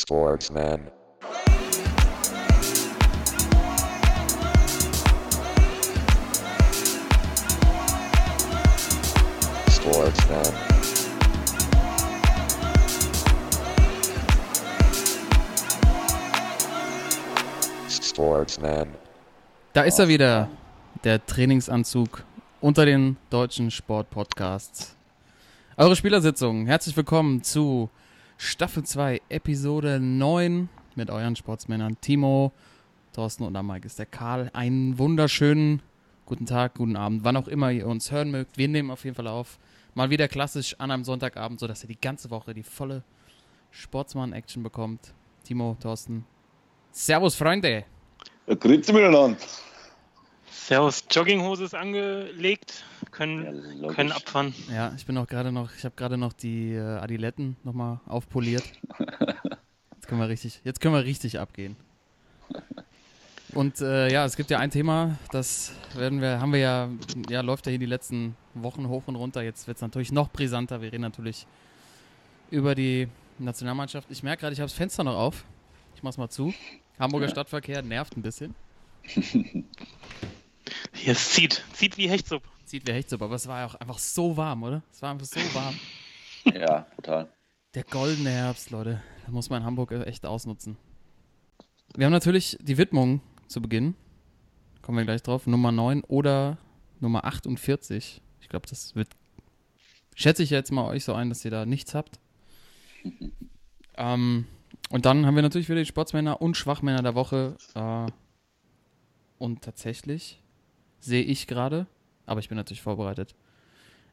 Sportsman. Sportsman. Sportsman. Da ist er wieder, der Trainingsanzug unter den deutschen Sportpodcasts. Eure Spielersitzung, herzlich willkommen zu Staffel 2, Episode 9 mit euren Sportsmännern Timo, Thorsten und am Mike ist der Karl. Einen wunderschönen guten Tag, guten Abend, wann auch immer ihr uns hören mögt. Wir nehmen auf jeden Fall auf. Mal wieder klassisch an einem Sonntagabend, sodass ihr die ganze Woche die volle Sportsmann-Action bekommt. Timo, Thorsten. Servus, Freunde. Ja, grüezi miteinander. Servus, Jogginghose ist angelegt, können, Ja, können abfahren. Ja, ich bin auch gerade noch, ich habe gerade noch die äh, Adiletten nochmal aufpoliert. Jetzt können wir richtig, jetzt können wir richtig abgehen. Und äh, ja, es gibt ja ein Thema, das werden wir, haben wir ja, ja, läuft ja hier die letzten Wochen hoch und runter. Jetzt wird es natürlich noch brisanter. Wir reden natürlich über die Nationalmannschaft. Ich merke gerade, ich habe das Fenster noch auf. Ich mach's mal zu. Hamburger Stadtverkehr nervt ein bisschen. Hier, es zieht, zieht wie Hechtsuppe. Zieht wie Hechtsuppe, aber es war ja auch einfach so warm, oder? Es war einfach so warm. Ja, total. Der goldene Herbst, Leute. Da muss man in Hamburg echt ausnutzen. Wir haben natürlich die Widmung zu Beginn. Kommen wir gleich drauf. Nummer 9 oder Nummer 48. Ich glaube, das wird. Schätze ich jetzt mal euch so ein, dass ihr da nichts habt. ähm, und dann haben wir natürlich wieder die Sportsmänner und Schwachmänner der Woche. Äh, und tatsächlich sehe ich gerade, aber ich bin natürlich vorbereitet.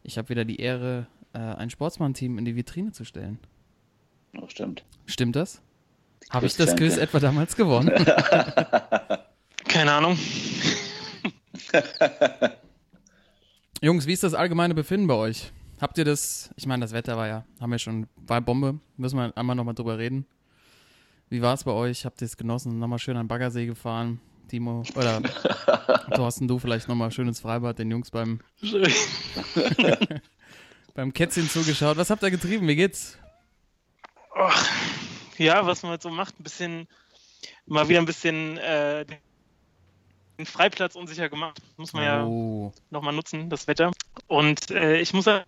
Ich habe wieder die Ehre, äh, ein Sportsmann-Team in die Vitrine zu stellen. Oh, stimmt. Stimmt das? Habe ich das. Quiz etwa damals gewonnen? Keine Ahnung. Jungs, wie ist das allgemeine Befinden bei euch? Habt ihr das, ich meine, das Wetter war ja, haben wir schon, war Bombe, müssen wir einmal nochmal drüber reden. Wie war es bei euch? Habt ihr es genossen? Nochmal schön an den Baggersee gefahren? Timo, oder Thorsten, du vielleicht nochmal schön ins Freibad, den Jungs beim, beim Kätzchen zugeschaut. Was habt ihr getrieben? Wie geht's? Och, ja, was man halt so macht, ein bisschen, mal wieder ein bisschen äh, den Freiplatz unsicher gemacht. Muss man ja Oh, nochmal nutzen, das Wetter. Und äh, ich muss aber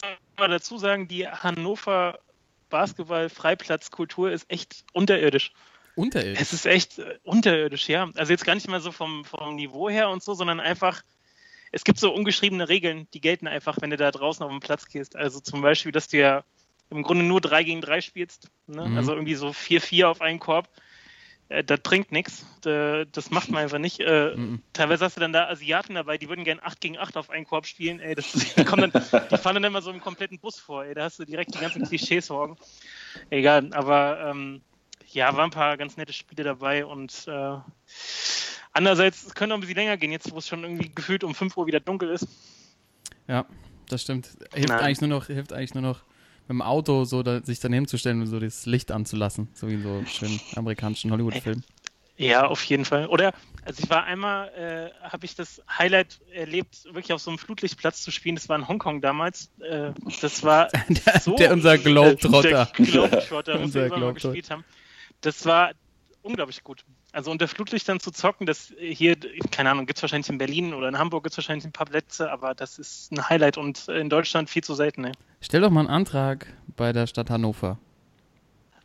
dazu sagen, die Hannover Basketball-Freiplatzkultur ist echt unterirdisch. Unterirdisch. Es ist echt äh, unterirdisch, ja. Also jetzt gar nicht mal so vom, vom Niveau her und so, sondern einfach, es gibt so ungeschriebene Regeln, die gelten einfach, wenn du da draußen auf den Platz gehst. Also zum Beispiel, dass du ja im Grunde nur 3 gegen 3 spielst. Ne? Mhm. Also irgendwie so 4-4 auf einen Korb. Äh, das bringt nichts. Das macht man einfach nicht. Äh, Mhm. teilweise hast du dann da Asiaten dabei, die würden gern 8 gegen 8 auf einen Korb spielen. Ey, das, die, kommen dann, die fahren dann immer so im kompletten Bus vor. Ey. Da hast du direkt die ganzen Klischees vor Augen. Egal, aber ähm, ja, waren ein paar ganz nette Spiele dabei und äh, andererseits, es könnte auch ein bisschen länger gehen, jetzt wo es schon irgendwie gefühlt um 5 Uhr wieder dunkel ist. Ja, das stimmt. Hilft Nein. eigentlich nur noch, hilft eigentlich nur noch mit dem Auto so da, sich daneben zu stellen und so das Licht anzulassen, so wie in so schönen amerikanischen Hollywood-Filmen. Ja, auf jeden Fall. Oder, also ich war einmal, äh, habe ich das Highlight erlebt, wirklich auf so einem Flutlichtplatz zu spielen. Das war in Hongkong damals. Äh, das war Der, so. der unser Globetrotter. Der Globetrotter, was Unser wir immer gespielt haben. Das war unglaublich gut. Also unter Flutlichtern zu zocken, das hier, keine Ahnung, gibt es wahrscheinlich in Berlin oder in Hamburg gibt es wahrscheinlich ein paar Plätze, aber das ist ein Highlight und in Deutschland viel zu selten. Ne? Stell doch mal einen Antrag bei der Stadt Hannover.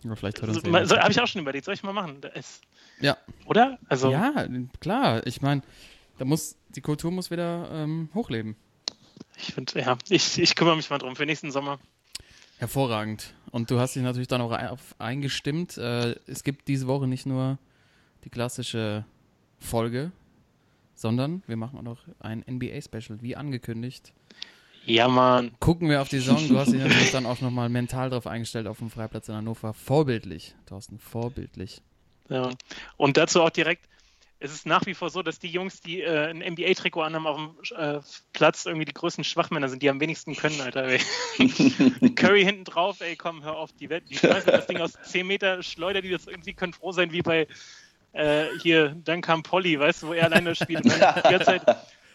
Oder vielleicht so, zu. Habe ich auch schon überlegt, soll ich mal machen? Ist, Ja. oder? Also, Ja, klar. Ich meine, da muss die Kultur muss wieder ähm, hochleben. ich finde, ja, ich, ich kümmere mich mal drum für nächsten Sommer. Hervorragend. Und du hast dich natürlich dann auch eingestimmt. Äh, es gibt diese Woche nicht nur die klassische Folge, sondern wir machen auch noch ein NBA-Special, wie angekündigt. Ja, Mann. Gucken wir auf die Saison. Du hast dich natürlich dann auch nochmal mental drauf eingestellt auf dem Freiplatz in Hannover. Vorbildlich, Thorsten, vorbildlich. Ja. Und dazu auch direkt, es ist nach wie vor so, dass die Jungs, die äh, ein NBA-Trikot anhaben auf dem äh, Platz, irgendwie die größten Schwachmänner sind, die am wenigsten können, Alter. Ey. Curry hinten drauf, ey, komm, hör auf, die Welt, die schmeißen das Ding aus 10 Meter, schleudern die das irgendwie, können froh sein, wie bei äh, hier, dann kam Polly, weißt du, wo er alleine spielt. Und dann die ganze Zeit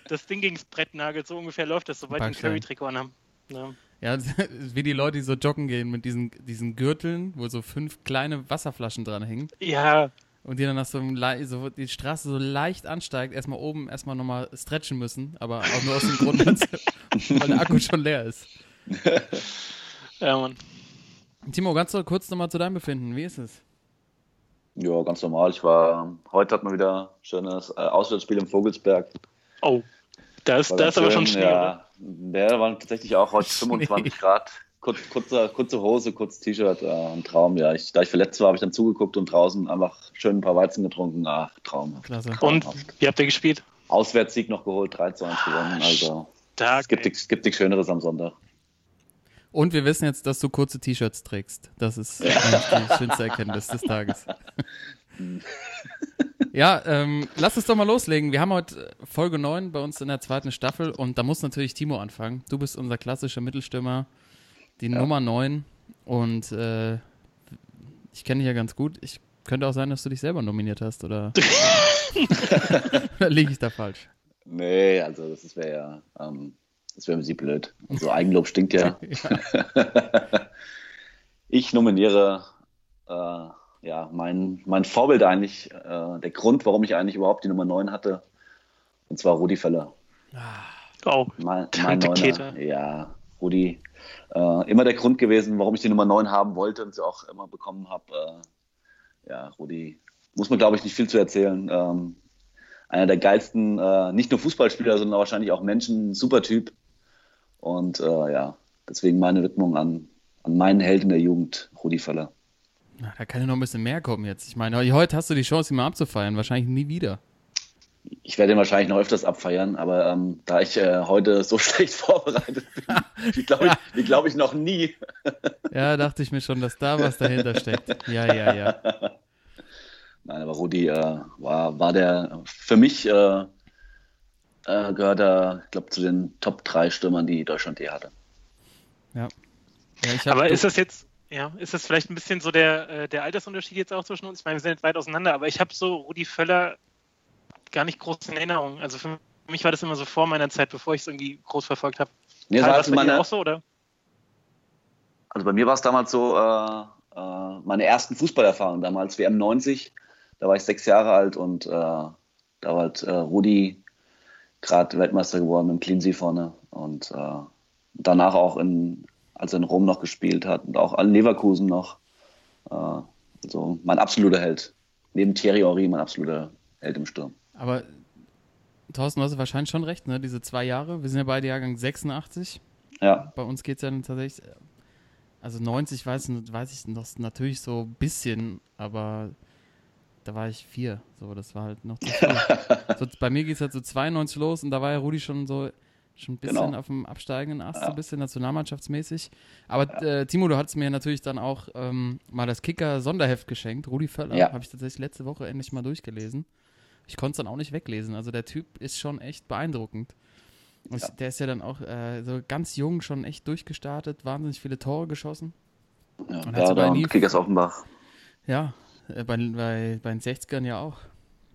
das Ding gegens Brett nagelt, so ungefähr läuft das, sobald die ein. Curry-Trikot anhaben. Ja. Ja, wie die Leute, die so joggen gehen mit diesen, diesen Gürteln, wo so fünf kleine Wasserflaschen dran hängen. Ja, Und die dann nach so, einem, so die Straße so leicht ansteigt, erstmal oben erstmal nochmal stretchen müssen, aber auch nur aus dem Grund, weil der Akku schon leer ist. ja, Mann. Timo, ganz kurz nochmal zu deinem Befinden. Wie ist es? Ja, ganz normal. Ich war, heute hat man wieder ein schönes äh, Auswärtsspiel im Vogelsberg. Oh, da ist, aber schon schön, Schnee, oder? Ja, der waren tatsächlich auch heute 25 Grad. Kurz, kurze, kurze Hose, kurzes T-Shirt, äh, ein Traum. Ja, ich, da ich verletzt war, habe ich dann zugeguckt und draußen einfach schön ein paar Weizen getrunken. Ach, Traumhaft. Klasse. Und wie habt ihr gespielt? Auswärtssieg noch geholt, 3 zu 1 gewonnen. Also Da, es gibt nichts gibt nichts Schöneres am Sonntag. Und wir wissen jetzt, dass du kurze T-Shirts trägst. Das ist die schönste Erkenntnis des Tages. ja, ähm, lass uns doch mal loslegen. Wir haben heute Folge 9 bei uns in der zweiten Staffel und da muss natürlich Timo anfangen. Du bist unser klassischer Mittelstürmer, die Nummer 9 und äh, ich kenne dich ja ganz gut. Ich könnte auch sein, dass du dich selber nominiert hast oder, oder liege ich da falsch? Nee, also das wäre ja, ähm, das wäre mir sie blöd. So Eigenlob stinkt ja. ich nominiere äh, ja, mein, mein Vorbild eigentlich, äh, der Grund, warum ich eigentlich überhaupt die Nummer 9 hatte, und zwar Rudi Völler. oh, Mein, mein Tante Neuner. Käthe. Ja, Rudi. Äh, immer der Grund gewesen, warum ich die Nummer 9 haben wollte und sie auch immer bekommen habe. Äh, ja, Rudi. Muss man, glaube ich, nicht viel zu erzählen. Ähm, einer der geilsten, äh, nicht nur Fußballspieler, sondern wahrscheinlich auch Menschen, super Typ. Und äh, ja, deswegen meine Widmung an, an meinen Helden der Jugend, Rudi Völler. Da kann ja noch ein bisschen mehr kommen jetzt. Ich meine, heute hast du die Chance, ihn mal abzufeiern. Wahrscheinlich nie wieder. Ich werde ihn wahrscheinlich noch öfters abfeiern, aber ähm, da ich äh, heute so schlecht vorbereitet bin, wie glaube ich, wie glaub ich noch nie. Ja, dachte ich mir schon, dass da was dahinter steckt. Ja, ja, ja. Nein, aber Rudi äh, war, war der für mich äh, äh, gehört er, ich glaube, zu den Top 3 Stürmern, die Deutschland je hatte. ja ich hab, aber ist das jetzt, ja, ist das vielleicht ein bisschen so der, äh, der Altersunterschied jetzt auch zwischen uns? Ich meine, wir sind jetzt weit auseinander, aber ich habe so Rudi Völler gar nicht groß in Erinnerung. Also für mich war das immer so vor meiner Zeit, bevor ich es irgendwie groß verfolgt habe. Nee, das war das bei dir meine, auch so, oder? also bei mir war es damals so, äh, äh, meine ersten Fußballerfahrungen damals, WM 90, da war ich sechs Jahre alt und äh, da war halt äh, Rudi gerade Weltmeister geworden mit dem Cleansea vorne und äh, danach auch in, als er in Rom noch gespielt hat und auch an Leverkusen noch. Also mein absoluter Held. Neben Thierry Henry mein absoluter Held im Sturm. Aber Thorsten, du hast wahrscheinlich schon recht, ne? Diese zwei Jahre. Wir sind ja beide Jahrgang 86. Ja, Bei uns geht es ja dann tatsächlich. Also 90 weiß, weiß ich noch natürlich so ein bisschen, aber da war ich vier. So, das war halt noch zu früh. so, bei mir geht es halt so 92 los und da war ja Rudi schon so schon ein bisschen Genau. auf dem absteigenden Ast, so Ja. ein bisschen nationalmannschaftsmäßig. Aber äh, Timo, du hattest mir natürlich dann auch ähm, mal das Kicker-Sonderheft geschenkt. Rudi Völler, Ja. habe ich tatsächlich letzte Woche endlich mal durchgelesen. Ich konnte es dann auch nicht weglesen. Also der Typ ist schon echt beeindruckend. Ja. Der ist ja dann auch äh, so ganz jung schon echt durchgestartet, wahnsinnig viele Tore geschossen. ja, Und ja sogar da nie- und Kickers Offenbach. Ja, äh, bei, bei, bei den 60ern ja auch.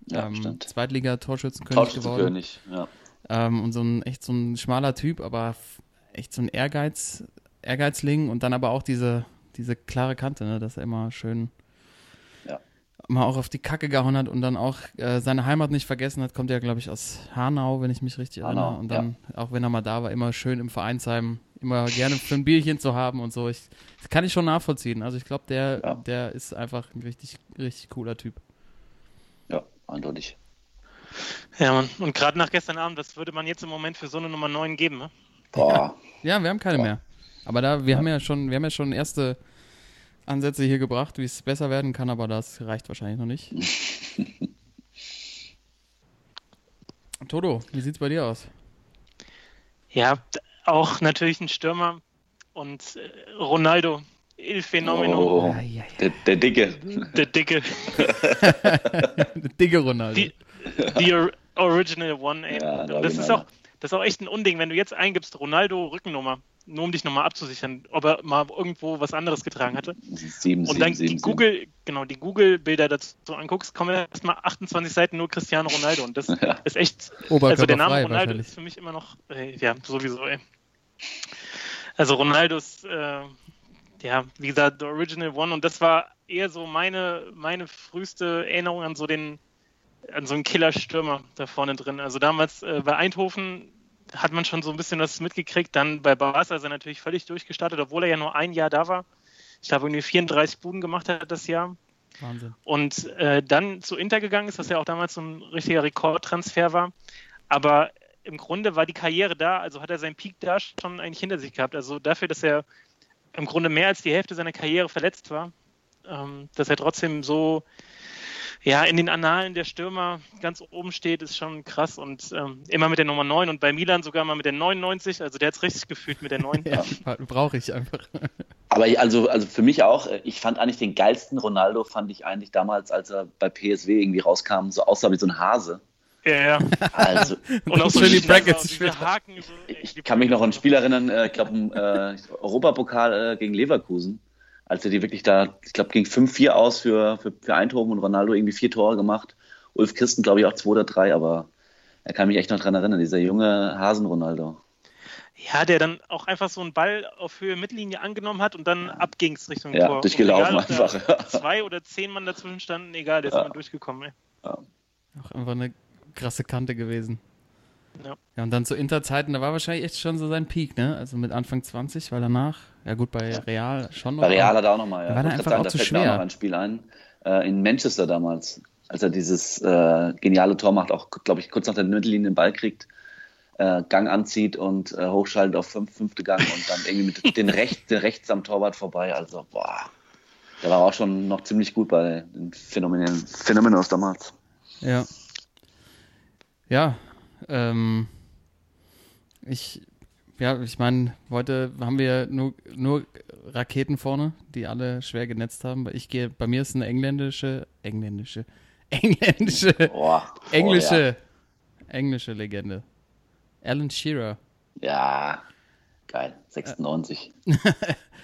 Ja, ähm, stimmt. Zweitliga-Torschützenkönig geworden. Torschützenkönig, ja. Ähm, und so ein echt so ein schmaler Typ, aber echt so ein Ehrgeiz, Ehrgeizling und dann aber auch diese, diese klare Kante, ne, dass er immer schön. Mal auch auf die Kacke gehauen hat und dann auch äh, seine Heimat nicht vergessen hat, kommt er, glaube ich, aus Hanau, wenn ich mich richtig Hanau, erinnere. Und dann, auch wenn er mal da war, immer schön im Vereinsheim, immer gerne für ein Bierchen zu haben und so. Ich, das kann ich schon nachvollziehen. Also ich glaube, der, Ja. der ist einfach ein richtig, richtig cooler Typ. ja, eindeutig. Ja, Mann. Und gerade nach gestern Abend, was würde man jetzt im Moment für so eine Nummer 9 geben? Ne? Boah, Ja, wir haben keine mehr. Aber da, wir haben ja schon, wir haben ja schon erste Ansätze hier gebracht, wie es besser werden kann, aber das reicht wahrscheinlich noch nicht. Toto, wie sieht's bei dir aus? Ja, auch natürlich ein Stürmer und äh, Ronaldo, Il Fenomeno, oh, der, der Dicke. der Dicke, Dicke Ronaldo. die, or Original One, ey. Der das ist Original. auch, das ist auch echt ein Unding, wenn du jetzt eingibst, Ronaldo Rückennummer, nur um dich nochmal abzusichern, ob er mal irgendwo was anderes getragen hatte. Sieben, Und dann sieben, sieben, die Google, genau, die Google-Bilder dazu anguckst, kommen erstmal 28 Seiten nur Cristiano Ronaldo. Und das Ja. ist echt, also der Name Ronaldo ist für mich immer noch, äh, ja, sowieso, ey. Also Ronaldos, äh, ja, wie gesagt, The Original One und das war eher so meine, meine früheste Erinnerung an so den, an so einen Killerstürmer da vorne drin. Also damals äh, bei Eindhoven hat man schon so ein bisschen was mitgekriegt. Dann bei Barca ist er natürlich völlig durchgestartet, obwohl er ja nur ein Jahr da war. Ich glaube, irgendwie 34 Buden gemacht hat das Jahr. Wahnsinn. Und äh, dann zu Inter gegangen ist, was ja auch damals so ein richtiger Rekordtransfer war. Aber im Grunde war die Karriere da, also hat er seinen Peak da schon eigentlich hinter sich gehabt. Also dafür, dass er im Grunde mehr als die Hälfte seiner Karriere verletzt war, ähm, dass er trotzdem so ja, in den Annalen der Stürmer ganz oben steht, ist schon krass und ähm, immer mit der Nummer 9 und bei Milan sogar mal mit der 99, also der hat es richtig gefühlt mit der 9. ja, brauche ich einfach. Aber also, also für mich auch, äh, ich fand eigentlich den geilsten Ronaldo, fand ich eigentlich damals, als er bei PSW irgendwie rauskam, so aussah wie so ein Hase. Ja, ja. Also, und auch so die die Brackets diese Haken. So, ich kann mich noch an ein Spiel erinnern, äh, ich glaube, äh, Europapokal äh, gegen Leverkusen, als er die wirklich da, ich glaube, ging 5-4 aus für, für, für Eindhoven und Ronaldo irgendwie vier Tore gemacht. Ulf Kirsten, glaube ich, auch zwei oder drei, aber er kann mich echt noch dran erinnern, dieser junge Hasen-Ronaldo. Ja, der dann auch einfach so einen Ball auf Höhe Mittellinie angenommen hat und dann ab ging's Richtung Ja, Tor. durchgelaufen Und egal, einfach. Zwei oder zehn Mann dazwischen standen, egal, der ist Ja. immer durchgekommen. Ey. Auch einfach eine krasse Kante gewesen. Ja. Ja, und dann zu Interzeiten, da war wahrscheinlich echt schon so sein Peak, ne? Also mit Anfang 20, weil danach, ja gut, bei Real schon noch. Bei Real hat er auch nochmal, ja. War der Ich wollte einfach gerade auch da zu fällt mir auch schwer. noch ein Spiel ein. Äh, in Manchester damals, als er dieses äh, geniale Tor macht, auch, glaube ich, kurz nach der Mittellinie den Ball kriegt, äh, Gang anzieht und äh, hochschaltet auf fünf, fünfte Gang und dann irgendwie mit den, rechts, den rechts am Torwart vorbei. Also, boah. Der war auch schon noch ziemlich gut bei den Phänomenen, Phänomenos damals. Ja. Ja, ähm, ich, ja, ich meine, heute haben wir nur, nur Raketen vorne, die alle schwer genetzt haben. Ich gehe, bei mir ist eine engländische, engländische, engländische, Boah. englische, englische Legende. Alan Shearer. Oh, ja. ja, geil. 96.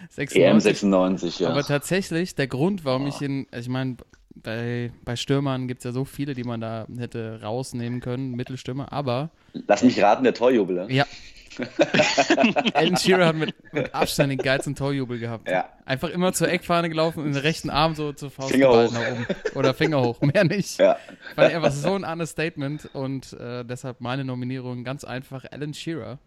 96. EM 96, ja. Aber tatsächlich, der Grund, warum ich ihn, also ich meine, bei, bei Stürmern gibt es ja so viele, die man da hätte rausnehmen können, Mittelstürmer, aber Lass mich raten, der Torjubel. ne? ja. Alan Shearer hat mit, mit Abstand den geilsten Torjubel gehabt. Ja. Einfach immer zur Eckfahne gelaufen und den rechten Arm so zur Faust Finger hoch. nach oben. Oder Finger hoch, mehr nicht. Ja. Weil er war so ein Understatement und äh, deshalb meine Nominierung ganz einfach Alan Shearer.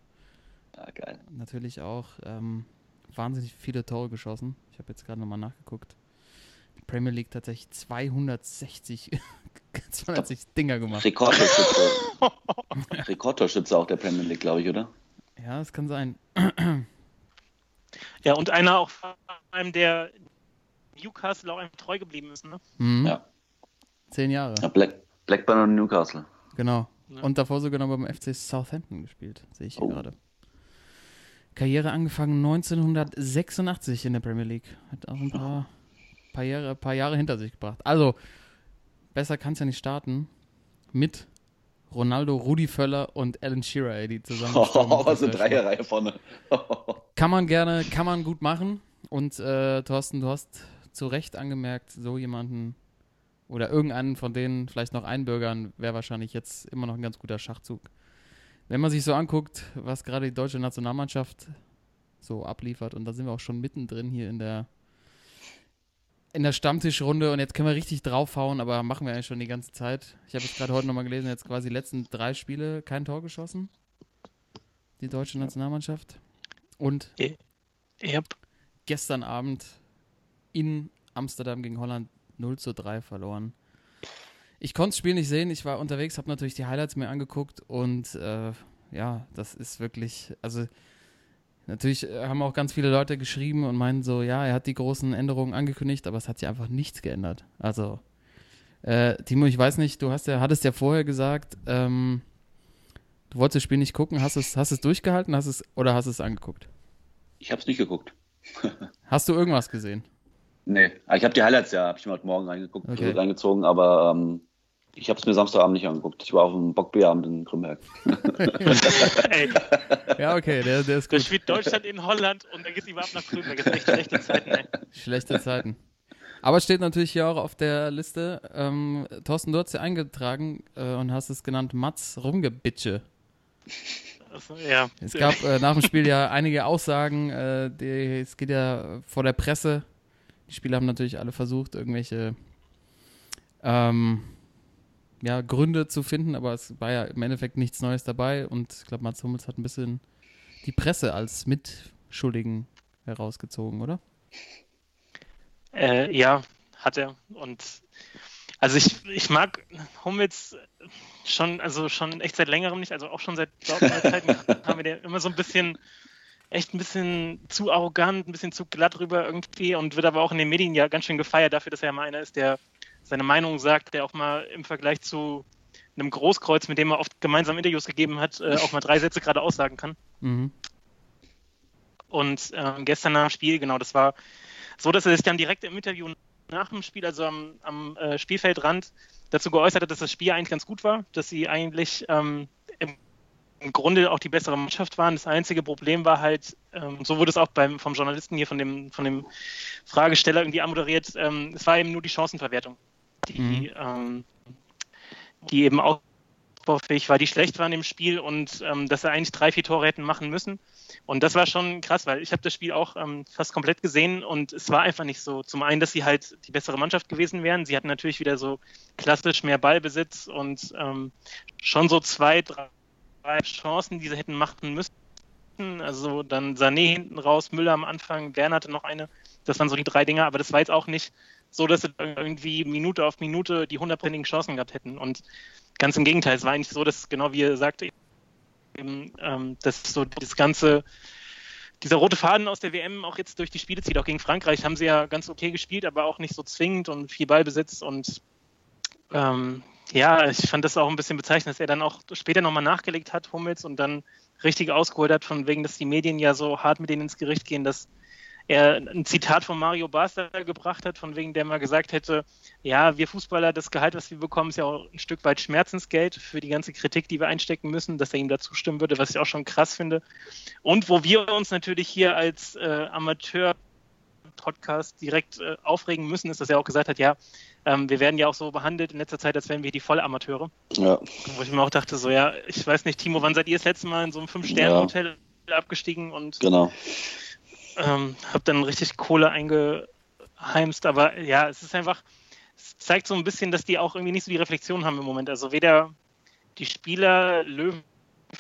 ja, geil. Natürlich auch ähm, wahnsinnig viele Tore geschossen. Ich habe jetzt gerade nochmal nachgeguckt. Premier League tatsächlich 260, 260 Dinger gemacht. Rekordtorschütze. Rekordtorschütze auch der Premier League, glaube ich, oder? Ja, das kann sein. Ja, und einer auch vor allem, der Newcastle auch einfach treu geblieben ist. Ne? Mhm. Ja. Zehn Jahre, Ja, Black, Blackburn und Newcastle. genau. Ja. Und davor sogar noch beim FC Southampton gespielt, sehe ich Oh. gerade. Karriere angefangen 1986 in der Premier League. Hat auch ein paar, paar, Jahre, paar Jahre hinter sich gebracht. Also, besser kann es ja nicht starten mit Ronaldo, Rudi Völler und Alan Shearer, ey, die zusammen Oh, was eine schon- Dreierreihe vorne. Kann man gerne, kann man gut machen. Und äh, Thorsten, du hast zu Recht angemerkt, so jemanden oder irgendeinen von denen, vielleicht noch einbürgern, wäre wahrscheinlich jetzt immer noch ein ganz guter Schachzug. Wenn man sich so anguckt, was gerade die deutsche Nationalmannschaft so abliefert, und da sind wir auch schon mittendrin hier in der in der Stammtischrunde und jetzt können wir richtig draufhauen, aber machen wir eigentlich schon die ganze Zeit. Ich habe jetzt gerade heute nochmal gelesen, jetzt quasi die letzten drei Spiele kein Tor geschossen. Die deutsche Nationalmannschaft. Und Yep. gestern Abend in Amsterdam gegen Holland 0 zu 3 verloren. Ich konnte das Spiel nicht sehen, ich war unterwegs, habe natürlich die Highlights mir angeguckt und äh, ja, das ist wirklich, also natürlich äh, haben auch ganz viele Leute geschrieben und meinen so, ja, er hat die großen Änderungen angekündigt, aber es hat sich einfach nichts geändert. Also, äh, Timo, ich weiß nicht, du hast ja, hattest ja vorher gesagt, ähm, du wolltest das Spiel nicht gucken, hast es, hast es durchgehalten, hast es oder hast es angeguckt? Ich habe es nicht geguckt. Hast du irgendwas gesehen? Nee, aber ich habe die Highlights ja, habe ich mir heute Morgen reingeguckt, Okay. reingezogen, aber ähm, ich habe es mir Samstagabend nicht angeguckt. Ich war auf dem Bockbierabend in Grünberg. Ey, Ja, okay, der, der ist da gut. spielt Deutschland in Holland und dann geht's lieber ab nach Grünberg. Das sind echt schlechte Zeiten, ey. Schlechte Zeiten. Aber es steht natürlich hier auch auf der Liste. Ähm, Thorsten, du hast ja eingetragen äh, und hast es genannt Mats Rumgebitsche. Ja. Es gab äh, nach dem Spiel ja einige Aussagen. Äh, die, es geht ja vor der Presse. Die Spieler haben natürlich alle versucht, irgendwelche ähm, ja, Gründe zu finden, aber es war ja im Endeffekt nichts Neues dabei. Und ich glaube, Mats Hummels hat ein bisschen die Presse als Mitschuldigen herausgezogen, oder? Äh, ja, hat er. Und also ich, ich mag Hummels schon, also schon echt seit längerem nicht, also auch schon seit Zeiten haben wir den immer so ein bisschen, echt ein bisschen zu arrogant, ein bisschen zu glatt rüber irgendwie und wird aber auch in den Medien ja ganz schön gefeiert dafür, dass er mal einer ist, der seine Meinung sagt, der auch mal im Vergleich zu einem Großkreuz, mit dem er oft gemeinsam Interviews gegeben hat, äh, auch mal drei Sätze gerade aussagen kann. Mhm. Und äh, gestern nach dem Spiel, genau, das war so, dass er sich dann direkt im Interview nach dem Spiel, also am, am äh, Spielfeldrand, dazu geäußert hat, dass das Spiel eigentlich ganz gut war, dass sie eigentlich ähm, im, im, Grunde auch die bessere Mannschaft waren. Das einzige Problem war halt, ähm, so wurde es auch beim, vom Journalisten hier, von dem, von dem Fragesteller irgendwie amoderiert, ähm, es war eben nur die Chancenverwertung, die, mhm. Ähm, die eben auch ausbaufähig war, die schlecht waren im Spiel und ähm, dass er eigentlich drei, vier Tore hätten machen müssen. Und das war schon krass, weil ich habe das Spiel auch ähm, fast komplett gesehen und es war einfach nicht so. Zum einen, dass sie halt die bessere Mannschaft gewesen wären. Sie hatten natürlich wieder so klassisch mehr Ballbesitz und ähm, schon so zwei, drei Chancen, die sie hätten machen müssen. Also dann Sané hinten raus, Müller am Anfang, Werner hatte noch eine. Das waren so die drei Dinger, aber das war jetzt auch nicht so, dass sie irgendwie Minute auf Minute die hundertprozentigen Chancen gehabt hätten. Und ganz im Gegenteil, es war eigentlich so, dass genau wie ihr sagte, eben, ähm, dass so das ganze, dieser rote Faden aus der WM auch jetzt durch die Spiele zieht. Auch gegen Frankreich haben sie ja ganz okay gespielt, aber auch nicht so zwingend und viel Ballbesitz und ähm, ja, ich fand das auch ein bisschen bezeichnend, dass er dann auch später nochmal nachgelegt hat, Hummels, und dann richtig ausgeholt hat, von wegen, dass die Medien ja so hart mit denen ins Gericht gehen, dass er ein Zitat von Mario Basler gebracht hat, von wegen der mal gesagt hätte, ja, wir Fußballer, das Gehalt, was wir bekommen, ist ja auch ein Stück weit Schmerzensgeld für die ganze Kritik, die wir einstecken müssen, dass er ihm da zustimmen würde, was ich auch schon krass finde. Und wo wir uns natürlich hier als äh, Amateur Podcast direkt äh, aufregen müssen, ist, dass er auch gesagt hat, ja, ähm, wir werden ja auch so behandelt in letzter Zeit, als wären wir die Vollamateure. Ja. Wo ich mir auch dachte, so, ja, ich weiß nicht, Timo, wann seid ihr das letzte Mal in so einem Fünf-Sterne-Hotel ja. abgestiegen und genau ähm, habe dann richtig Kohle eingeheimst, aber ja, es ist einfach, es zeigt so ein bisschen, dass die auch irgendwie nicht so die Reflexion haben im Moment. Also weder die Spieler, Löwen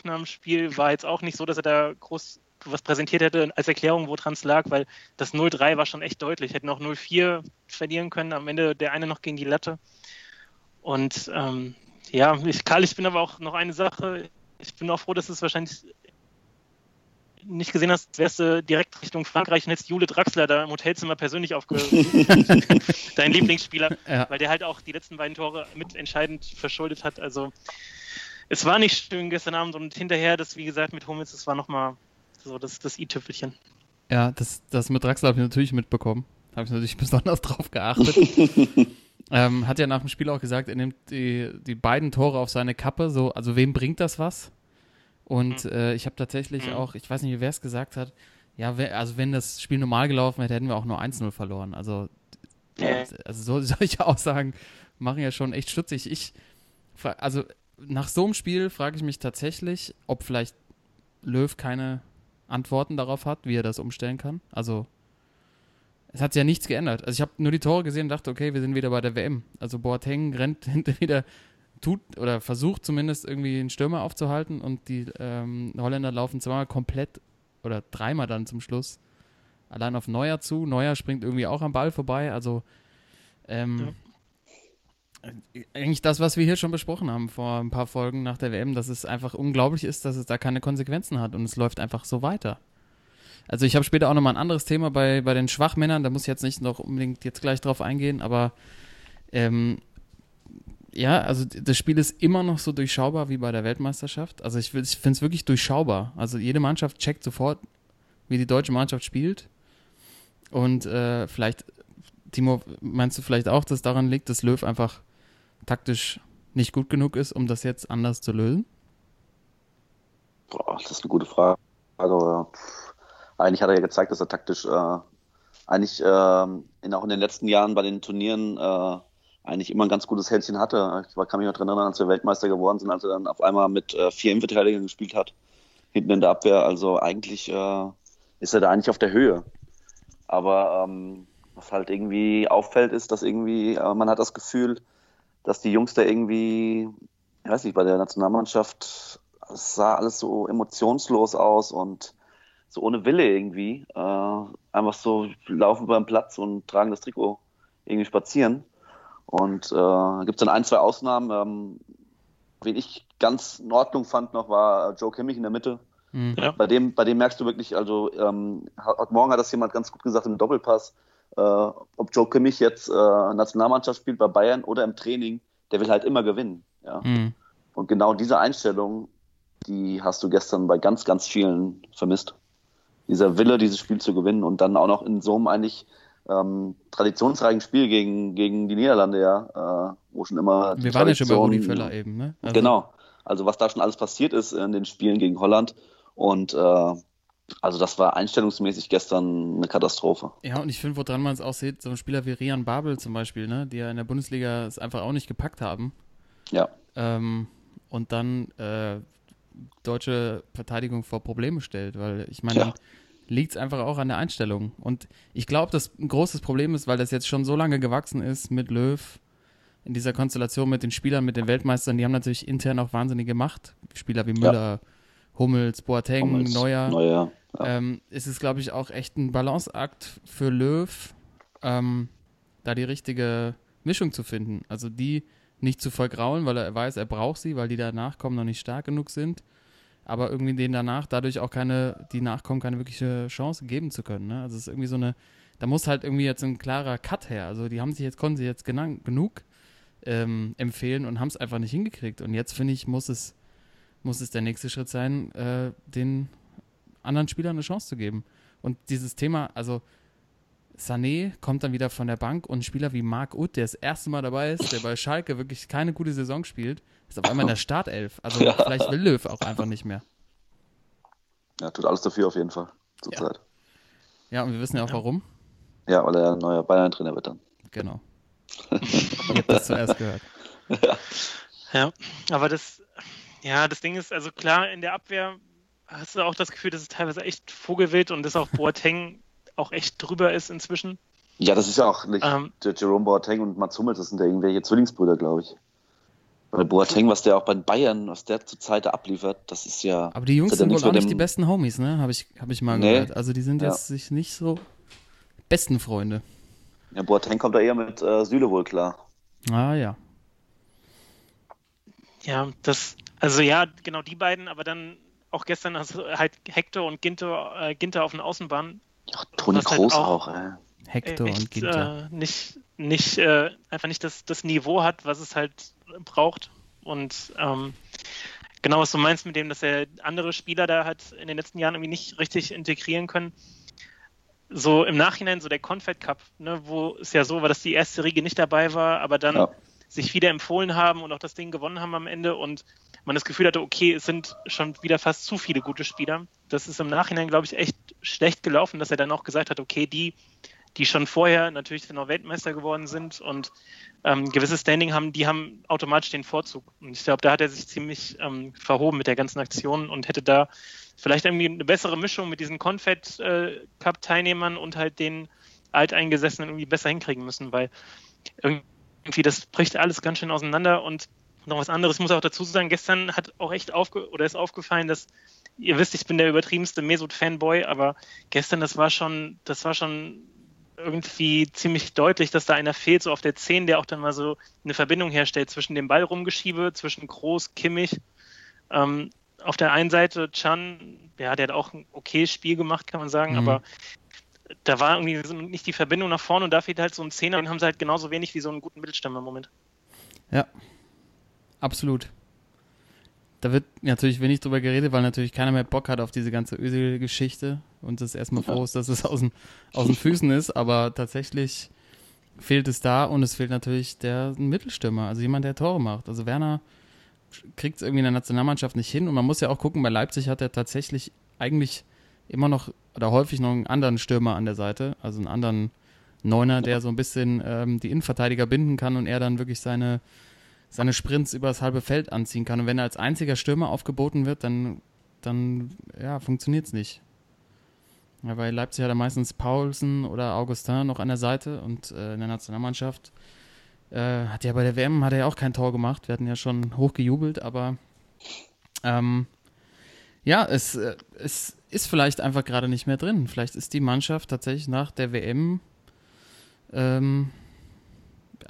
am Spiel war jetzt auch nicht so, dass er da groß was präsentiert hätte als Erklärung, woran es lag, weil das 0-3 war schon echt deutlich. Hätten auch 0-4 verlieren können, am Ende der eine noch gegen die Latte. Und ähm, ja, ich, Karl, ich bin aber auch noch eine Sache. Ich bin auch froh, dass es wahrscheinlich nicht gesehen hast, wärst du direkt Richtung Frankreich und hättest Jule Draxler da im Hotelzimmer persönlich aufgesucht. Dein Lieblingsspieler, ja. weil der halt auch die letzten beiden Tore mitentscheidend verschuldet hat. Also es war nicht schön gestern Abend und hinterher, das wie gesagt mit Hummels, das war nochmal so das, das i-Tüpfelchen. Ja, das, das mit Draxler habe ich natürlich mitbekommen. Habe ich natürlich besonders drauf geachtet. ähm, hat ja nach dem Spiel auch gesagt, er nimmt die, die beiden Tore auf seine Kappe. So, also wem bringt das was? Und mhm. äh, ich habe tatsächlich mhm. auch, ich weiß nicht, wer es gesagt hat, ja, also wenn das Spiel normal gelaufen hätte, hätten wir auch nur 1-0 verloren. Also, ja. also so, solche Aussagen machen ja schon echt stutzig. Ich, also nach so einem Spiel frage ich mich tatsächlich, ob vielleicht Löw keine Antworten darauf hat, wie er das umstellen kann. Also es hat sich ja nichts geändert. Also ich habe nur die Tore gesehen und dachte, okay, wir sind wieder bei der WM. Also Boateng rennt hinter wieder tut oder versucht zumindest irgendwie einen Stürmer aufzuhalten und die ähm, Holländer laufen zweimal komplett oder dreimal dann zum Schluss allein auf Neuer zu. Neuer springt irgendwie auch am Ball vorbei. Also ähm, ja. eigentlich das, was wir hier schon besprochen haben vor ein paar Folgen nach der WM, dass es einfach unglaublich ist, dass es da keine Konsequenzen hat und es läuft einfach so weiter. Also ich habe später auch nochmal ein anderes Thema bei, bei den Schwachmännern, da muss ich jetzt nicht noch unbedingt jetzt gleich drauf eingehen, aber ähm, ja, also das Spiel ist immer noch so durchschaubar wie bei der Weltmeisterschaft. Also ich, ich finde es wirklich durchschaubar. Also jede Mannschaft checkt sofort, wie die deutsche Mannschaft spielt. Und äh, vielleicht, Timo, meinst du vielleicht auch, dass daran liegt, dass Löw einfach taktisch nicht gut genug ist, um das jetzt anders zu lösen? Boah, das ist eine gute Frage. Aber eigentlich hat er ja gezeigt, dass er taktisch äh, eigentlich äh, in, auch in den letzten Jahren bei den Turnieren äh, eigentlich immer ein ganz gutes Händchen hatte. Ich kann mich noch dran erinnern, als wir Weltmeister geworden sind, als er dann auf einmal mit äh, vier Innenverteidigern gespielt hat. hinten in der Abwehr. Also eigentlich äh, ist er da eigentlich auf der Höhe. Aber ähm, was halt irgendwie auffällt, ist, dass irgendwie, äh, man hat das Gefühl, dass die Jungs da irgendwie, ich weiß nicht, bei der Nationalmannschaft, es sah alles so emotionslos aus und so ohne Wille irgendwie. Äh, einfach so laufen beim Platz und tragen das Trikot irgendwie spazieren. Und äh, gibt es dann ein, zwei Ausnahmen. Ähm, wen ich ganz in Ordnung fand noch, war Joe Kimmich in der Mitte. Mhm. Ja. Bei dem, bei dem merkst du wirklich, also ähm, heute Morgen hat das jemand ganz gut gesagt im Doppelpass, äh, ob Joe Kimmich jetzt äh, Nationalmannschaft spielt bei Bayern oder im Training, der will halt immer gewinnen. Ja? Mhm. Und genau diese Einstellung, die hast du gestern bei ganz, ganz vielen vermisst. Dieser Wille, dieses Spiel zu gewinnen und dann auch noch in so einem eigentlich ähm, traditionsreichen Spiel gegen, gegen die Niederlande, ja, äh, wo schon immer. Wir waren ja schon bei Rudi Völler eben, ne? Also, Genau. Also was da schon alles passiert ist in den Spielen gegen Holland. Und äh, also das war einstellungsmäßig gestern eine Katastrophe. Ja, und ich finde, woran man es auch sieht, so ein Spieler wie Rian Babel zum Beispiel, ne, die ja in der Bundesliga es einfach auch nicht gepackt haben. Ja. Ähm, und dann äh, deutsche Verteidigung vor Probleme stellt, weil ich meine, Ja. Liegt es einfach auch an der Einstellung. Und ich glaube, dass ein großes Problem ist, weil das jetzt schon so lange gewachsen ist mit Löw in dieser Konstellation mit den Spielern, mit den Weltmeistern, die haben natürlich intern auch wahnsinnige Macht. Spieler wie Müller, Hummels, Boateng, Hummels, Neuer. Neuer. Ja. Ähm, ist es, glaube ich, auch echt ein Balanceakt für Löw, ähm, da die richtige Mischung zu finden. Also die nicht zu vergraulen, weil er weiß, er braucht sie, weil die danach kommen noch nicht stark genug sind. Aber irgendwie denen danach dadurch auch keine, die nachkommen, keine wirkliche Chance geben zu können. Ne? Also es ist irgendwie so eine, da muss halt irgendwie jetzt ein klarer Cut her. Also die haben sich jetzt, konnten sie jetzt genug ähm, empfehlen und haben es einfach nicht hingekriegt. Und jetzt finde ich, muss es, muss es der nächste Schritt sein, äh, den anderen Spielern eine Chance zu geben. Und dieses Thema, also Sané kommt dann wieder von der Bank und ein Spieler wie Marc Uth, der das erste Mal dabei ist, der bei Schalke wirklich keine gute Saison spielt, ist auf einmal in der Startelf. Also Ja. vielleicht will Löw auch einfach nicht mehr. ja, tut alles dafür auf jeden Fall zurzeit. Ja, und wir wissen ja auch Ja. warum. Ja. weil er ein neuer Bayern-Trainer wird dann. Genau. Ihr habt das zuerst gehört. Ja, aber das, ja, das Ding ist, also klar, in der Abwehr hast du auch das Gefühl, dass es teilweise echt Vogelwild und dass auch Boateng auch echt drüber ist inzwischen. Ja, das ist ja auch nicht Ähm. der Jerome Boateng und Mats Hummels, das sind ja irgendwelche Zwillingsbrüder, glaube ich. Weil Boateng, was der auch bei den Bayern, was der zurzeit da abliefert, das ist ja. Aber die Jungs sind wohl auch nicht die besten Homies, ne? Habe ich, hab ich mal Nee. gehört. Also die sind Ja. jetzt sich nicht so besten Freunde. Ja, Boateng kommt da eher mit äh, Süle wohl klar. Ah ja. Ja, das, also ja, genau die beiden, aber dann auch gestern also halt Hector und Ginter, äh, Ginter auf den Außenbahn Ja, Toni Was halt Kroos auch- auch, ey. Hector und echt Ginter. äh, nicht, nicht äh, einfach nicht das, das Niveau hat, was es halt braucht. Und ähm, genau, was du meinst mit dem, dass er andere Spieler da hat in den letzten Jahren irgendwie nicht richtig integrieren können. So im Nachhinein, so der Confed Cup, ne, wo es ja so war, dass die erste Riege nicht dabei war, aber dann Ja. sich wieder empfohlen haben und auch das Ding gewonnen haben am Ende und man das Gefühl hatte, okay, es sind schon wieder fast zu viele gute Spieler. Das ist im Nachhinein, glaube ich, echt schlecht gelaufen, dass er dann auch gesagt hat, okay, die, die schon vorher natürlich auch Weltmeister geworden sind und ähm, gewisses Standing haben, die haben automatisch den Vorzug. Und ich glaube, da hat er sich ziemlich ähm, verhoben mit der ganzen Aktion und hätte da vielleicht irgendwie eine bessere Mischung mit diesen Confed äh, und halt den Alteingesessenen irgendwie besser hinkriegen müssen, weil irgendwie das bricht alles ganz schön auseinander und noch was anderes muss auch dazu sagen, gestern hat auch echt aufge oder ist aufgefallen, dass ihr wisst, ich bin der übertriebenste Mesut-Fanboy, aber gestern, das war schon, das war schon irgendwie ziemlich deutlich, dass da einer fehlt, so auf der 10, der auch dann mal so eine Verbindung herstellt zwischen dem Ballrumgeschiebe, zwischen Groß, Kimmich. Ähm, auf der einen Seite Chan, ja, der hat auch ein okayes Spiel gemacht, kann man sagen, Mhm. aber da war irgendwie nicht die Verbindung nach vorne und da fehlt halt so ein Zehner, den haben sie halt genauso wenig wie so einen guten Mittelstürmer im Moment. Ja, absolut. Da wird natürlich wenig drüber geredet, weil natürlich keiner mehr Bock hat auf diese ganze Ösel-Geschichte und es erstmal froh ist, dass es aus den, aus den Füßen ist, aber tatsächlich fehlt es da und es fehlt natürlich der Mittelstürmer, also jemand, der Tore macht. Also Werner kriegt es irgendwie in der Nationalmannschaft nicht hin und man muss ja auch gucken, bei Leipzig hat er tatsächlich eigentlich immer noch oder häufig noch einen anderen Stürmer an der Seite, also einen anderen Neuner, der so ein bisschen ähm, die Innenverteidiger binden kann und er dann wirklich seine seine Sprints über das halbe Feld anziehen kann. Und wenn er als einziger Stürmer aufgeboten wird, dann dann ja, funktioniert es nicht. Ja, bei Leipzig hat er meistens Paulsen oder Augustin noch an der Seite und äh, in der Nationalmannschaft äh, hat ja bei der WM hat er ja auch kein Tor gemacht. Wir hatten ja schon hoch gejubelt, aber ähm, ja, es, äh, es ist vielleicht einfach gerade nicht mehr drin. Vielleicht ist die Mannschaft tatsächlich nach der WM ähm,